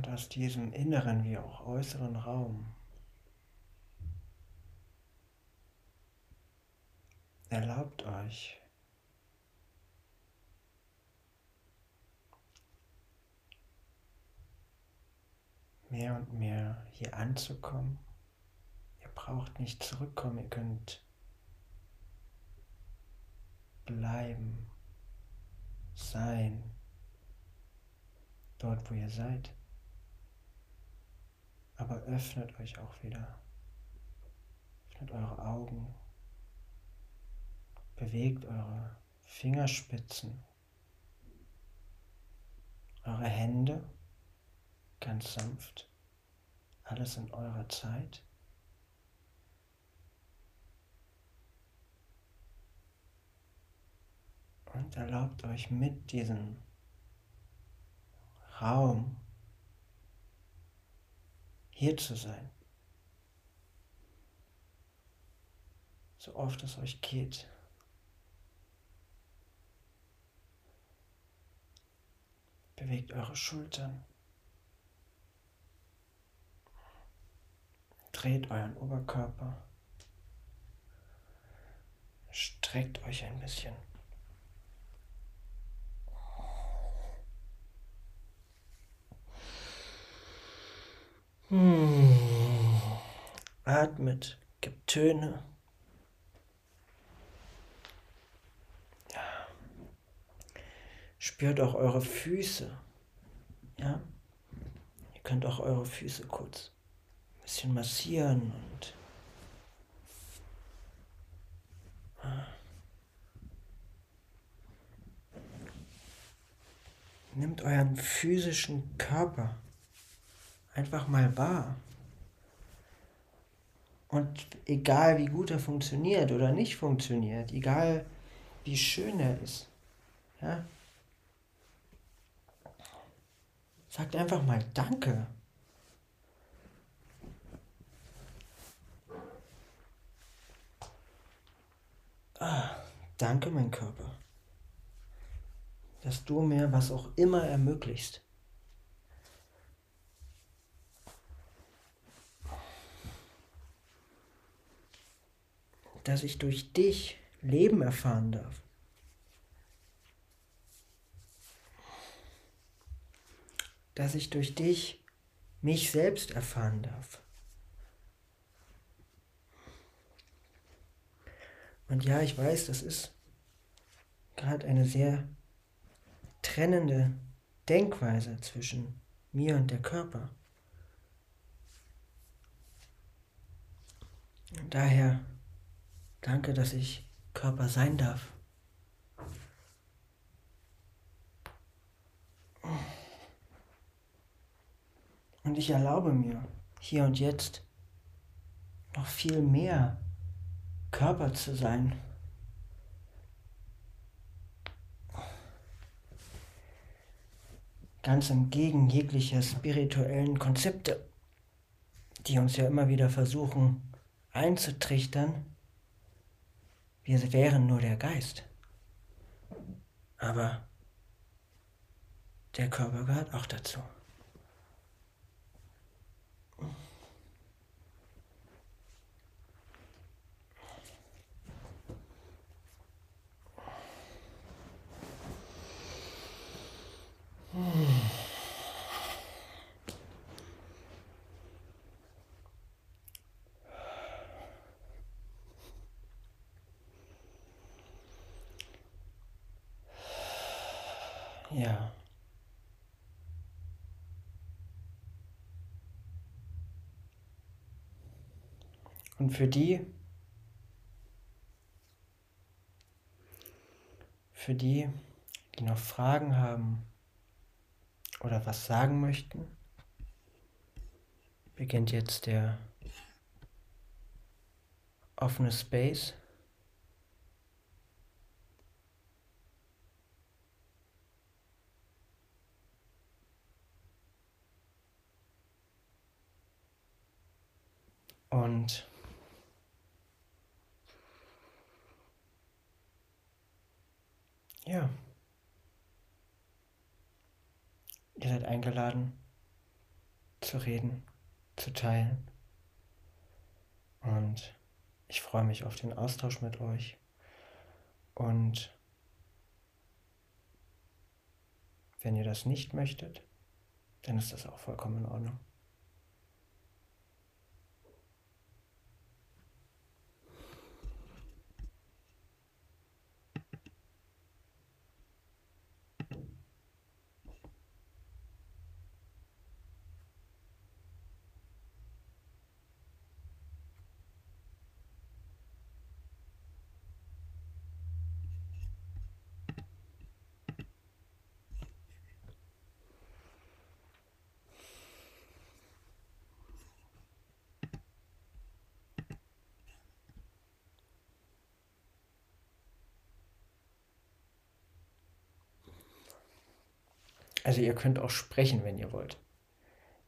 Und aus diesem inneren wie auch äußeren Raum erlaubt euch mehr und mehr hier anzukommen. Ihr braucht nicht zurückkommen, ihr könnt bleiben, sein, dort wo ihr seid. Aber öffnet euch auch wieder. Öffnet eure Augen. Bewegt eure Fingerspitzen. Eure Hände ganz sanft. Alles in eurer Zeit. Und erlaubt euch mit diesem Raum hier zu sein. So oft es euch geht. Bewegt eure Schultern. Dreht euren Oberkörper. Streckt euch ein bisschen. Hm. Atmet, gibt Töne. Spürt auch eure Füße. Ja? Ihr könnt auch eure Füße kurz ein bisschen massieren und ah. Nimmt euren physischen Körper einfach mal wahr. Und egal wie gut er funktioniert oder nicht funktioniert, egal wie schön er ist, ja, sagt einfach mal Danke. Ah, danke, mein Körper, dass du mir was auch immer ermöglicht. Dass ich durch dich Leben erfahren darf. Dass ich durch dich mich selbst erfahren darf. Und ja, ich weiß, das ist gerade eine sehr trennende Denkweise zwischen mir und der Körper. Und daher Danke, dass ich Körper sein darf. Und ich erlaube mir, hier und jetzt noch viel mehr Körper zu sein. Ganz entgegen jeglicher spirituellen Konzepte, die uns ja immer wieder versuchen einzutrichtern, wir wären nur der Geist. Aber der Körper gehört auch dazu. Hmm. Ja. Und für die, für die, die noch Fragen haben oder was sagen möchten, beginnt jetzt der offene Space. Und ja, ihr seid eingeladen zu reden, zu teilen. Und ich freue mich auf den Austausch mit euch. Und wenn ihr das nicht möchtet, dann ist das auch vollkommen in Ordnung. Also ihr könnt auch sprechen, wenn ihr wollt.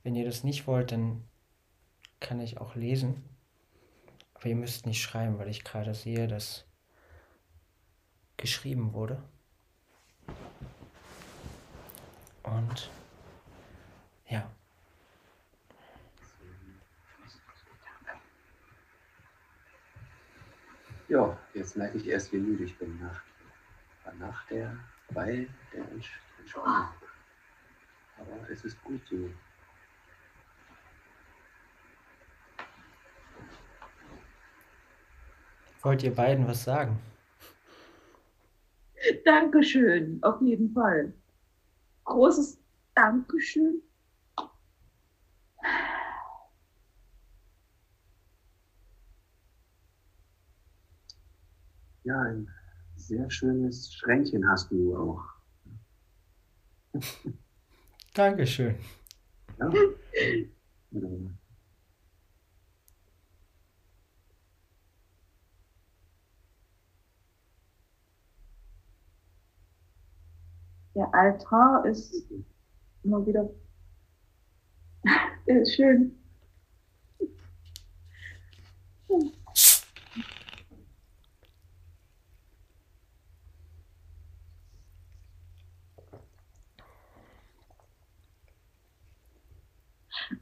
Wenn ihr das nicht wollt, dann kann ich auch lesen. Aber ihr müsst nicht schreiben, weil ich gerade sehe, dass geschrieben wurde. Und ja. Ja, jetzt merke ich erst, wie müde ich bin nach, nach der, weil der Entspannung. Aber es ist gut so. Wollt ihr beiden was sagen? Dankeschön, auf jeden Fall. Großes Dankeschön. Ja, ein sehr schönes Schränkchen hast du auch. Dankeschön. Ja. Der Altar ist immer wieder ist schön.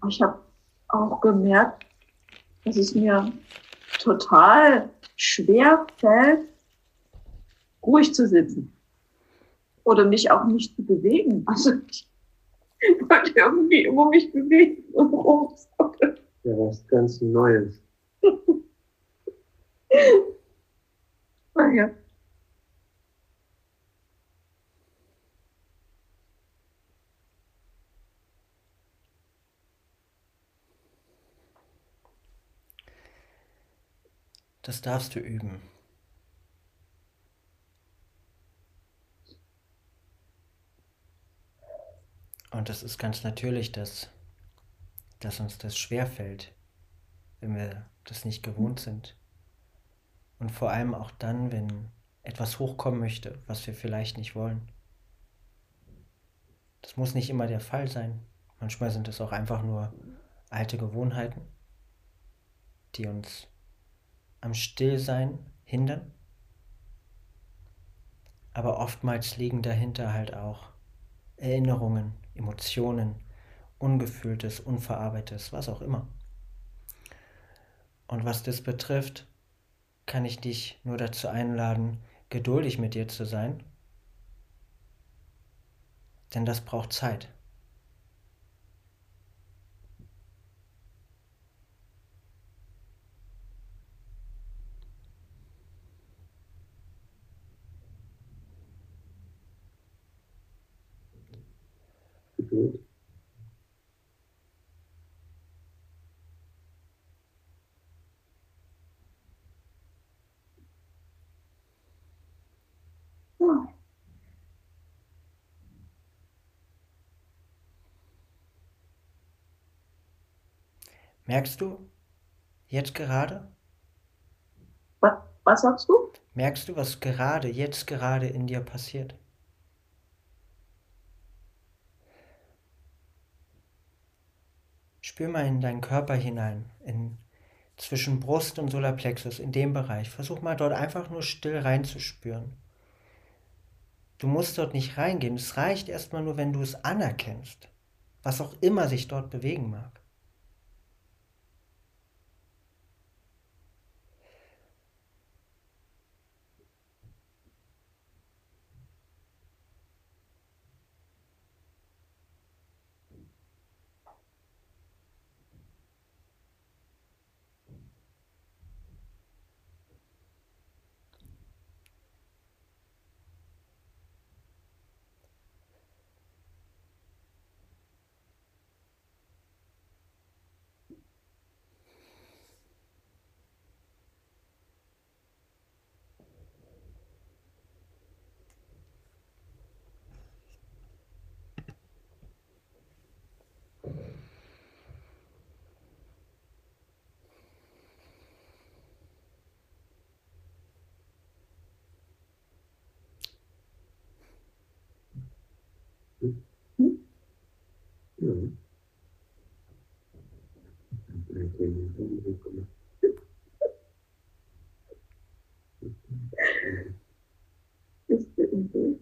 Ich habe auch gemerkt, dass es mir total schwer fällt, ruhig zu sitzen oder mich auch nicht zu bewegen. Also ich wollte irgendwie immer mich bewegen und rumzocken. Ja, was ganz Neues. ah, Das darfst du üben. Und es ist ganz natürlich, dass, dass uns das schwerfällt, wenn wir das nicht gewohnt sind. Und vor allem auch dann, wenn etwas hochkommen möchte, was wir vielleicht nicht wollen. Das muss nicht immer der Fall sein. Manchmal sind es auch einfach nur alte Gewohnheiten, die uns am Stillsein hindern. Aber oftmals liegen dahinter halt auch Erinnerungen, Emotionen, Ungefühltes, Unverarbeitetes, was auch immer. Und was das betrifft, kann ich dich nur dazu einladen, geduldig mit dir zu sein, denn das braucht Zeit. Geduld. Merkst du jetzt gerade? Was, was sagst du? Merkst du, was gerade, jetzt gerade in dir passiert? Spür mal in deinen Körper hinein, in, zwischen Brust und Solarplexus, in dem Bereich. Versuch mal dort einfach nur still reinzuspüren. Du musst dort nicht reingehen. Es reicht erstmal nur, wenn du es anerkennst, was auch immer sich dort bewegen mag. Este, entonces,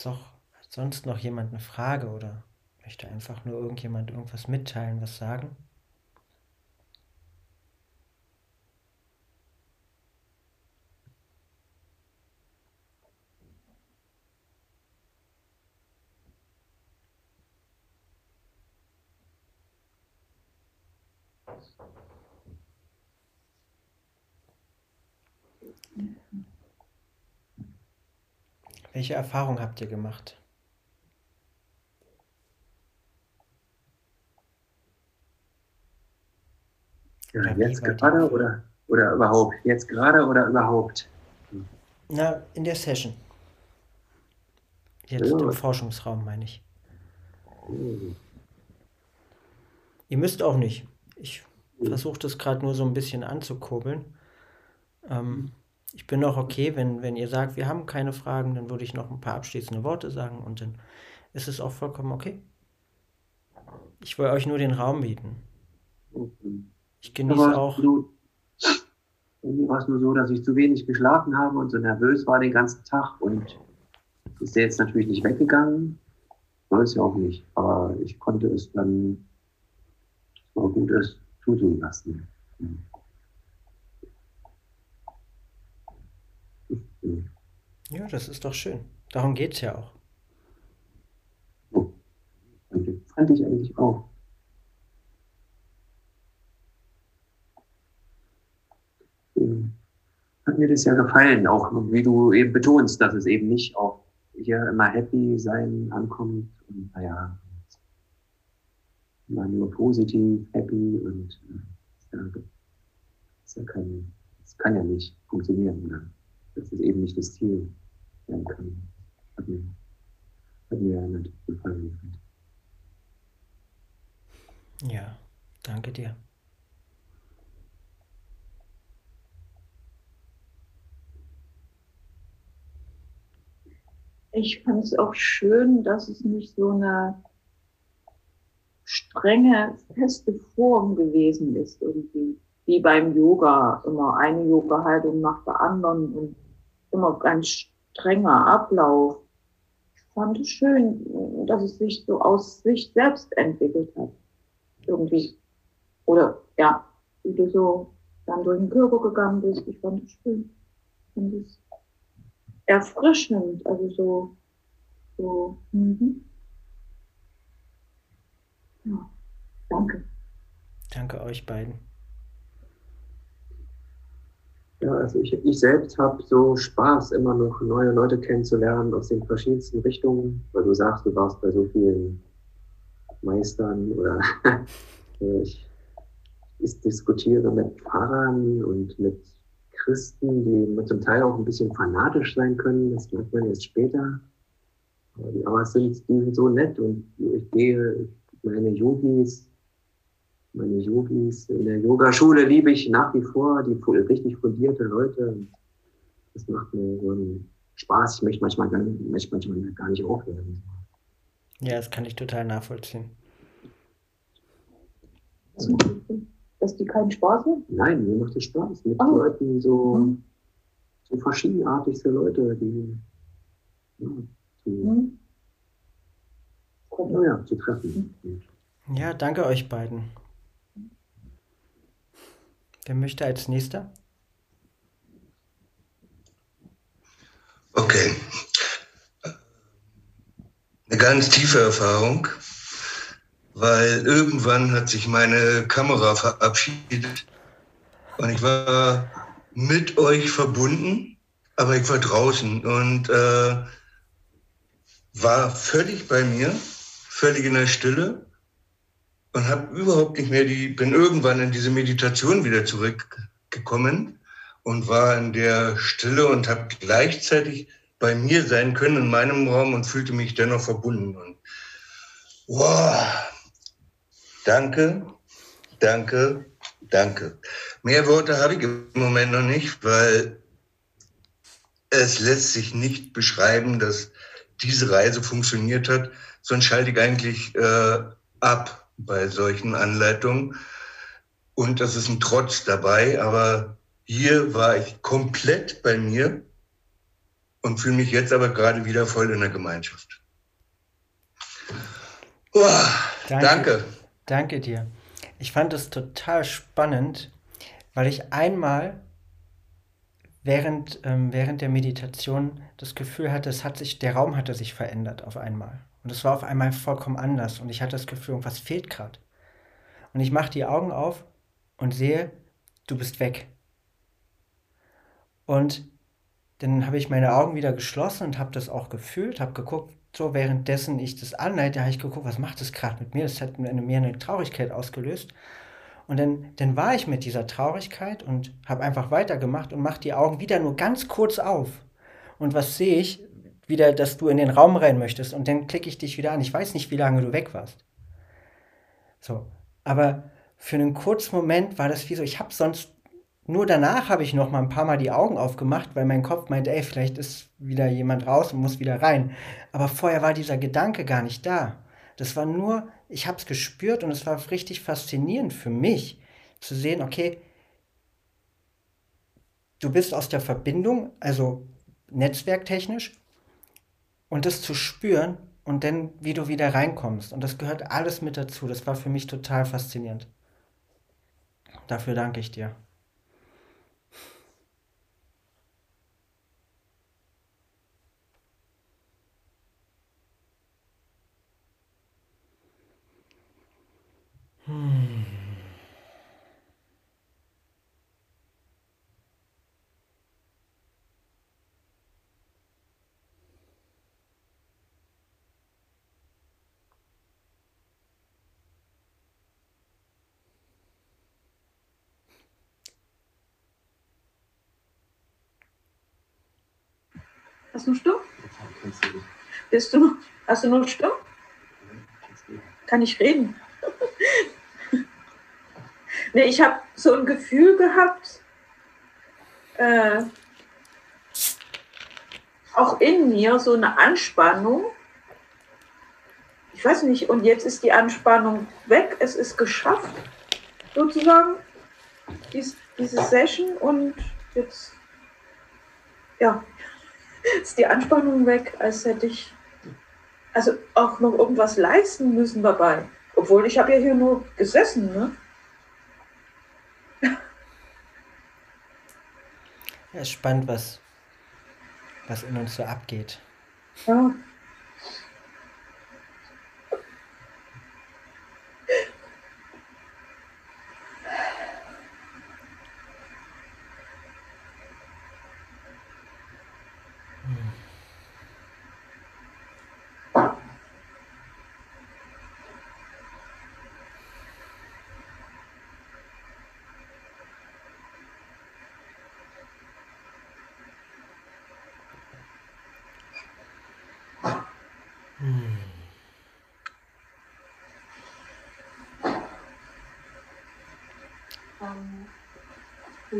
Hat, doch, hat sonst noch jemand eine Frage oder möchte einfach nur irgendjemand irgendwas mitteilen, was sagen? Welche Erfahrung habt ihr gemacht? Ja, jetzt gerade oder, oder überhaupt? Jetzt gerade oder überhaupt? Na, in der Session. Jetzt Ja. im Forschungsraum, meine ich. Hm. Ihr müsst auch nicht. Ich versuche das gerade nur so ein bisschen anzukurbeln. Ähm, ich bin auch okay, wenn, wenn ihr sagt, wir haben keine Fragen, dann würde ich noch ein paar abschließende Worte sagen und dann ist es auch vollkommen okay. Ich will euch nur den Raum bieten. Ich genieße auch. irgendwie war es nur so, dass ich zu wenig geschlafen habe und so nervös war den ganzen Tag und ist der jetzt natürlich nicht weggegangen. Soll es ja auch nicht. Aber ich konnte es dann, war gut, es zuzulassen. Mhm. Mhm. Ja, das ist doch schön. Darum geht es ja auch. Oh. Das fand ich eigentlich auch. Ähm, Hat mir das ja gefallen, auch wie du eben betonst, dass es eben nicht auf hier immer happy sein ankommt und naja, immer nur positiv, happy und äh, ja, das, ja kein, das kann ja nicht funktionieren. Ne? Das ist eben nicht das Ziel sein kann. Hat mir, hat mir natürlich gefallen. Ja, danke dir. Ich fand es auch schön, dass es nicht so eine strenge, feste Form gewesen ist irgendwie. Wie beim Yoga. Immer eine Yoga-Haltung nach der anderen und immer ganz strenger Ablauf. Ich fand es schön, dass es sich so aus sich selbst entwickelt hat. Irgendwie. Oder, ja, wie du so dann durch den Körper gegangen bist. Ich fand es schön. Ich fand es erfrischend, also so, so, mhm. ja, danke. Danke euch beiden. Ja, also ich, ich selbst habe so Spaß, immer noch neue Leute kennenzulernen aus den verschiedensten Richtungen, weil du sagst, du warst bei so vielen Meistern oder ich, ich diskutiere mit Pfarrern und mit Christen, die zum Teil auch ein bisschen fanatisch sein können, das merkt man jetzt später. Aber, es sind, die sind so nett und ich gehe, meine Yogis, meine Yogis in der Yogaschule liebe ich nach wie vor, die richtig fundierte Leute. Das macht mir so einen Spaß. Ich möchte manchmal gar nicht, möchte manchmal gar nicht aufhören. Ja, das kann ich total nachvollziehen. Dass die keinen Spaß haben? Nein, mir macht es Spaß. Mit Oh. Leuten so, Mhm. so verschiedenartigste Leute, die ja, zu, Mhm. naja, zu treffen. Und Ja, danke euch beiden. Wer möchte als nächster? Okay. Eine ganz tiefe Erfahrung, weil irgendwann hat sich meine Kamera verabschiedet und ich war mit euch verbunden, aber ich war draußen und äh, war völlig bei mir, völlig in der Stille und habe überhaupt nicht mehr die, bin irgendwann in diese Meditation wieder zurückgekommen und war in der Stille und habe gleichzeitig bei mir sein können in meinem Raum und fühlte mich dennoch verbunden. Und wow, danke, danke, danke. Mehr Worte habe ich im Moment noch nicht, weil es lässt sich nicht beschreiben, dass diese Reise funktioniert hat. Sonst schalte ich eigentlich äh, ab bei solchen Anleitungen. Und das ist ein Trotz dabei, aber hier war ich komplett bei mir und fühle mich jetzt aber gerade wieder voll in der Gemeinschaft. Oh, danke. danke. Danke dir. Ich fand es total spannend, weil ich einmal während, ähm, während der Meditation das Gefühl hatte, es hat sich, der Raum hatte sich verändert auf einmal. Und es war auf einmal vollkommen anders. Und ich hatte das Gefühl, was fehlt gerade. Und ich mache die Augen auf und sehe, du bist weg. Und dann habe ich meine Augen wieder geschlossen und habe das auch gefühlt, habe geguckt, so währenddessen ich das anleite, habe ich geguckt, was macht das gerade mit mir? Das hat mir eine Traurigkeit ausgelöst. Und dann, dann war ich mit dieser Traurigkeit und habe einfach weitergemacht und mache die Augen wieder nur ganz kurz auf. Und was sehe ich? Wieder, dass du in den Raum rein möchtest und dann klicke ich dich wieder an. Ich weiß nicht, wie lange du weg warst. So, aber für einen kurzen Moment war das wie so, ich habe sonst nur danach habe ich noch mal ein paar Mal die Augen aufgemacht, weil mein Kopf meinte, ey, vielleicht ist wieder jemand raus und muss wieder rein. Aber vorher war dieser Gedanke gar nicht da. Das war nur, ich habe es gespürt und es war richtig faszinierend für mich zu sehen, okay, du bist aus der Verbindung, also netzwerktechnisch, und das zu spüren und dann, wie du wieder reinkommst. Und das gehört alles mit dazu. Das war für mich total faszinierend. Dafür danke ich dir. Hm. Hast du stumm? Bist du, hast du nur stumm? Kann ich reden? Nee, ich habe so ein Gefühl gehabt, äh, auch in mir so eine Anspannung. Ich weiß nicht, und jetzt ist die Anspannung weg, es ist geschafft, sozusagen, dies, diese Session und jetzt, ja, ist die Anspannung weg, als hätte ich also auch noch irgendwas leisten müssen dabei. Obwohl ich habe ja hier nur gesessen, ne? Ja, ist spannend, was, was in uns so abgeht. Ja.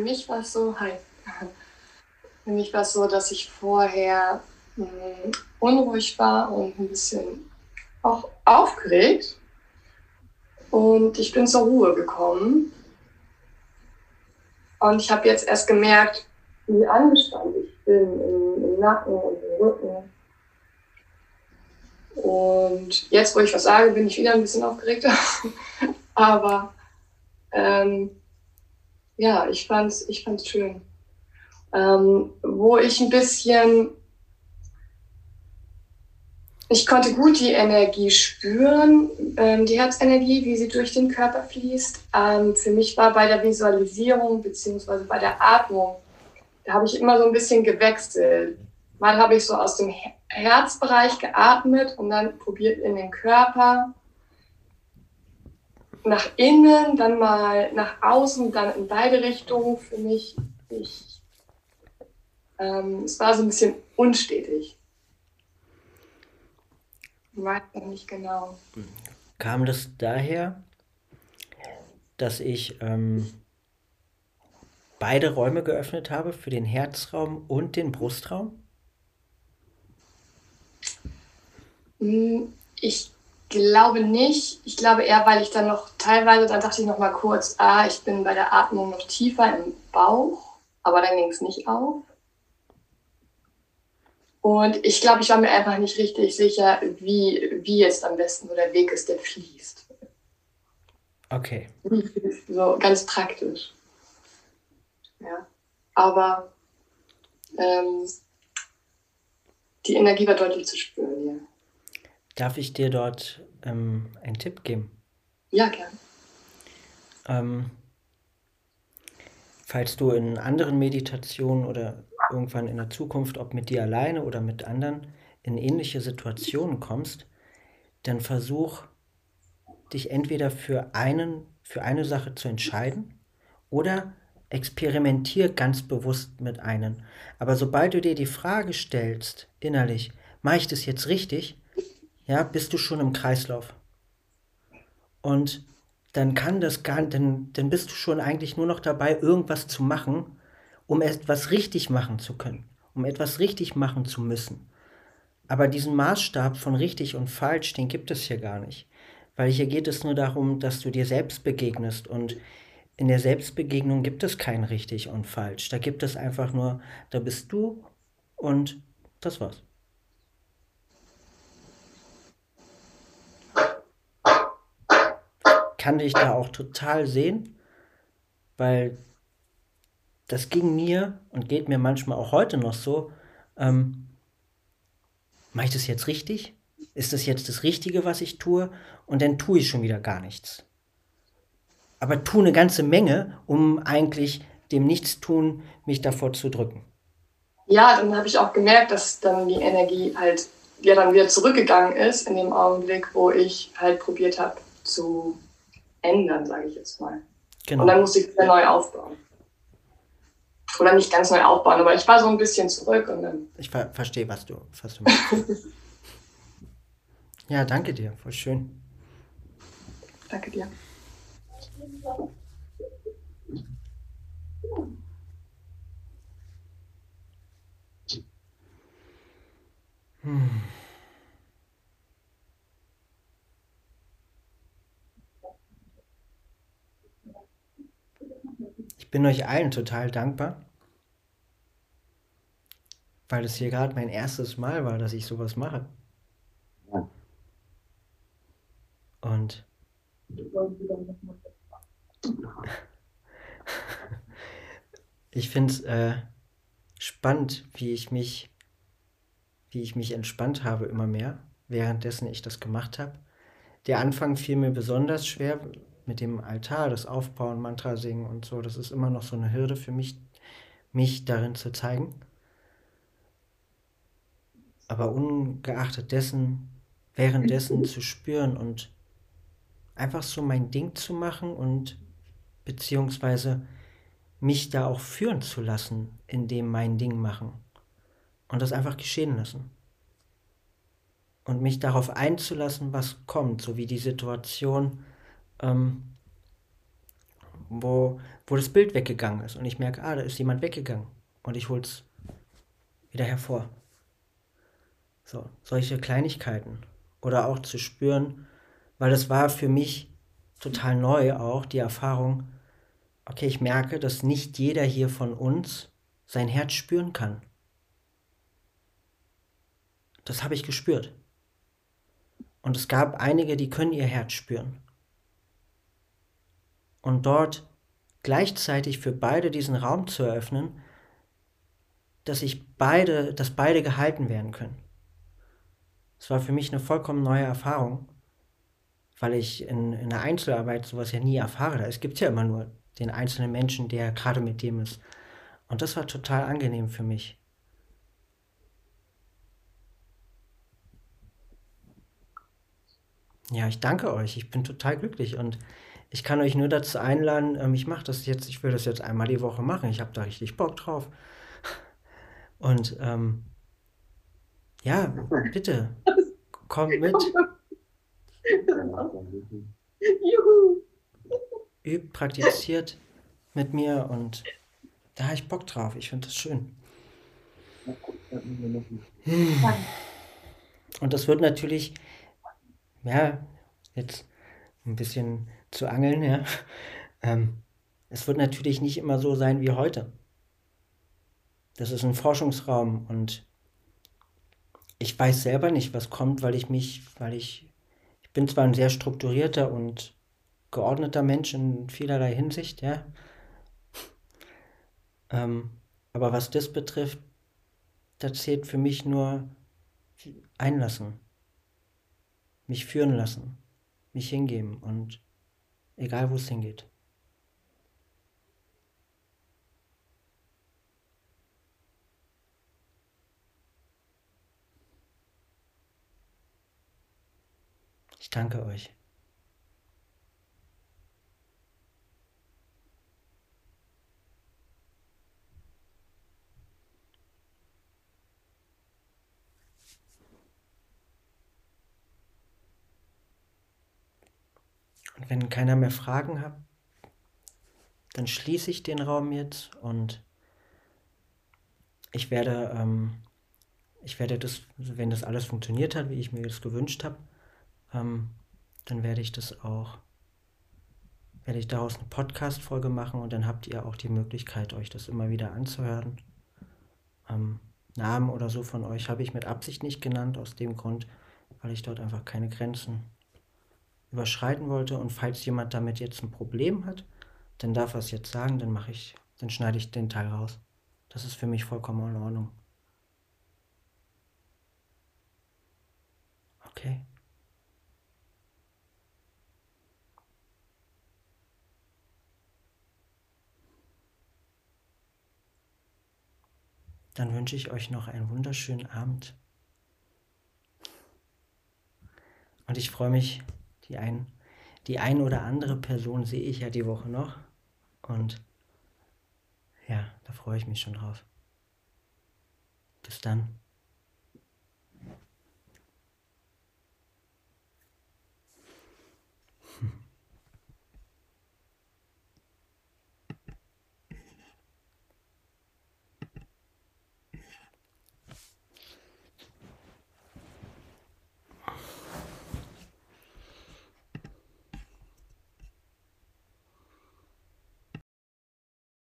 Mich war es so, hi. Für mich war es so, dass ich vorher mh, hm, unruhig war und ein bisschen auch aufgeregt. Und ich bin zur Ruhe gekommen. Und ich habe jetzt erst gemerkt, wie angespannt ich bin im, im Nacken und im Rücken. Und jetzt, wo ich was sage, bin ich wieder ein bisschen aufgeregter. Aber ähm, ja, ich fand's, ich fand's schön. Ähm, wo ich ein bisschen, ich konnte gut die Energie spüren, ähm, die Herzenergie, wie sie durch den Körper fließt. Ähm, für mich war bei der Visualisierung beziehungsweise bei der Atmung, da habe ich immer so ein bisschen gewechselt. Mal habe ich so aus dem Herzbereich geatmet und dann probiert in den Körper nach innen, dann mal nach außen, dann in beide Richtungen für mich. Ich, ähm, es war so ein bisschen unstetig. Ich weiß noch nicht genau. Kam das daher, dass ich ähm, beide Räume geöffnet habe für den Herzraum und den Brustraum? Hm, ich glaube nicht. Ich glaube eher, weil ich dann noch teilweise, dann dachte ich noch mal kurz, ah, ich bin bei der Atmung noch tiefer im Bauch, aber dann ging es nicht auf. Und ich glaube, ich war mir einfach nicht richtig sicher, wie, wie jetzt am besten so der Weg ist, der fließt. Okay. So ganz praktisch. Ja. Aber ähm, die Energie war deutlich zu spüren hier. Darf ich dir dort ähm, einen Tipp geben? Ja, gern. Ähm, falls du in anderen Meditationen oder irgendwann in der Zukunft, ob mit dir alleine oder mit anderen, in ähnliche Situationen kommst, dann versuch dich entweder für einen, für eine Sache zu entscheiden oder experimentier ganz bewusst mit einem. Aber sobald du dir die Frage stellst, innerlich, mache ich das jetzt richtig? Ja, bist du schon im Kreislauf. Und dann kann das gar dann, dann bist du schon eigentlich nur noch dabei, irgendwas zu machen, um etwas richtig machen zu können, um etwas richtig machen zu müssen. Aber diesen Maßstab von richtig und falsch, den gibt es hier gar nicht. Weil hier geht es nur darum, dass du dir selbst begegnest und in der Selbstbegegnung gibt es kein richtig und falsch. Da gibt es einfach nur, da bist du und das war's. Kann dich da auch total sehen, weil das ging mir und geht mir manchmal auch heute noch so. Ähm, Mache ich das jetzt richtig? Ist das jetzt das Richtige, was ich tue? Und dann tue ich schon wieder gar nichts. Aber tue eine ganze Menge, um eigentlich dem Nichtstun mich davor zu drücken. Ja, dann habe ich auch gemerkt, dass dann die Energie halt ja dann wieder zurückgegangen ist in dem Augenblick, wo ich halt probiert habe zu ändern, sage ich jetzt mal. Genau. Und dann musste ich wieder neu aufbauen oder nicht ganz neu aufbauen, aber ich war so ein bisschen zurück und dann. Ich ver verstehe, was du, was du meinst. ja, danke dir, voll schön. Danke dir. Hm. Bin euch allen total dankbar, weil es hier gerade mein erstes Mal war, dass ich sowas mache. Und ich finde es äh, spannend, wie ich mich, wie ich mich entspannt habe immer mehr, währenddessen ich das gemacht habe. Der Anfang fiel mir besonders schwer, mit dem Altar, das Aufbauen, Mantra singen und so, das ist immer noch so eine Hürde für mich, mich darin zu zeigen. Aber ungeachtet dessen, währenddessen zu spüren und einfach so mein Ding zu machen und beziehungsweise mich da auch führen zu lassen, in dem mein Ding machen und das einfach geschehen lassen. Und mich darauf einzulassen, was kommt, so wie die Situation, ähm, wo, wo das Bild weggegangen ist und ich merke, ah, da ist jemand weggegangen und ich hole es wieder hervor. So, solche Kleinigkeiten. Oder auch zu spüren, weil das war für mich total neu auch, die Erfahrung, okay, ich merke, dass nicht jeder hier von uns sein Herz spüren kann. Das habe ich gespürt. Und es gab einige, die können ihr Herz spüren und dort gleichzeitig für beide diesen Raum zu eröffnen, dass ich beide, dass beide gehalten werden können. Es war für mich eine vollkommen neue Erfahrung, weil ich in, in der Einzelarbeit sowas ja nie erfahre. Es gibt ja immer nur den einzelnen Menschen, der gerade mit dem ist. Und das war total angenehm für mich. Ja, ich danke euch. Ich bin total glücklich und ich kann euch nur dazu einladen, ähm, ich mache das jetzt, ich will das jetzt einmal die Woche machen. Ich habe da richtig Bock drauf. Und ähm, ja, bitte, kommt mit. Juhu. Übt, praktiziert mit mir und da habe ich Bock drauf. Ich finde das schön. Und das wird natürlich, ja, jetzt ein bisschen zu angeln, ja. Ähm, es wird natürlich nicht immer so sein wie heute. Das ist ein Forschungsraum und ich weiß selber nicht, was kommt, weil ich mich, weil ich, ich bin zwar ein sehr strukturierter und geordneter Mensch in vielerlei Hinsicht, ja. Ähm, aber was das betrifft, da zählt für mich nur einlassen, mich führen lassen, mich hingeben und egal wo es hingeht. Ich danke euch. Und wenn keiner mehr Fragen hat, dann schließe ich den Raum jetzt und ich werde, ähm, ich werde das, wenn das alles funktioniert hat, wie ich mir das gewünscht habe, ähm, dann werde ich das auch, werde ich daraus eine Podcast-Folge machen und dann habt ihr auch die Möglichkeit, euch das immer wieder anzuhören. Ähm, Namen oder so von euch habe ich mit Absicht nicht genannt, aus dem Grund, weil ich dort einfach keine Grenzen überschreiten wollte. Und falls jemand damit jetzt ein Problem hat, dann darf er es jetzt sagen, dann mache ich, dann schneide ich den Teil raus. Das ist für mich vollkommen in Ordnung. Okay. Dann wünsche ich euch noch einen wunderschönen Abend. Und ich freue mich, die ein, die ein oder andere Person sehe ich ja die Woche noch. Und ja, da freue ich mich schon drauf. Bis dann.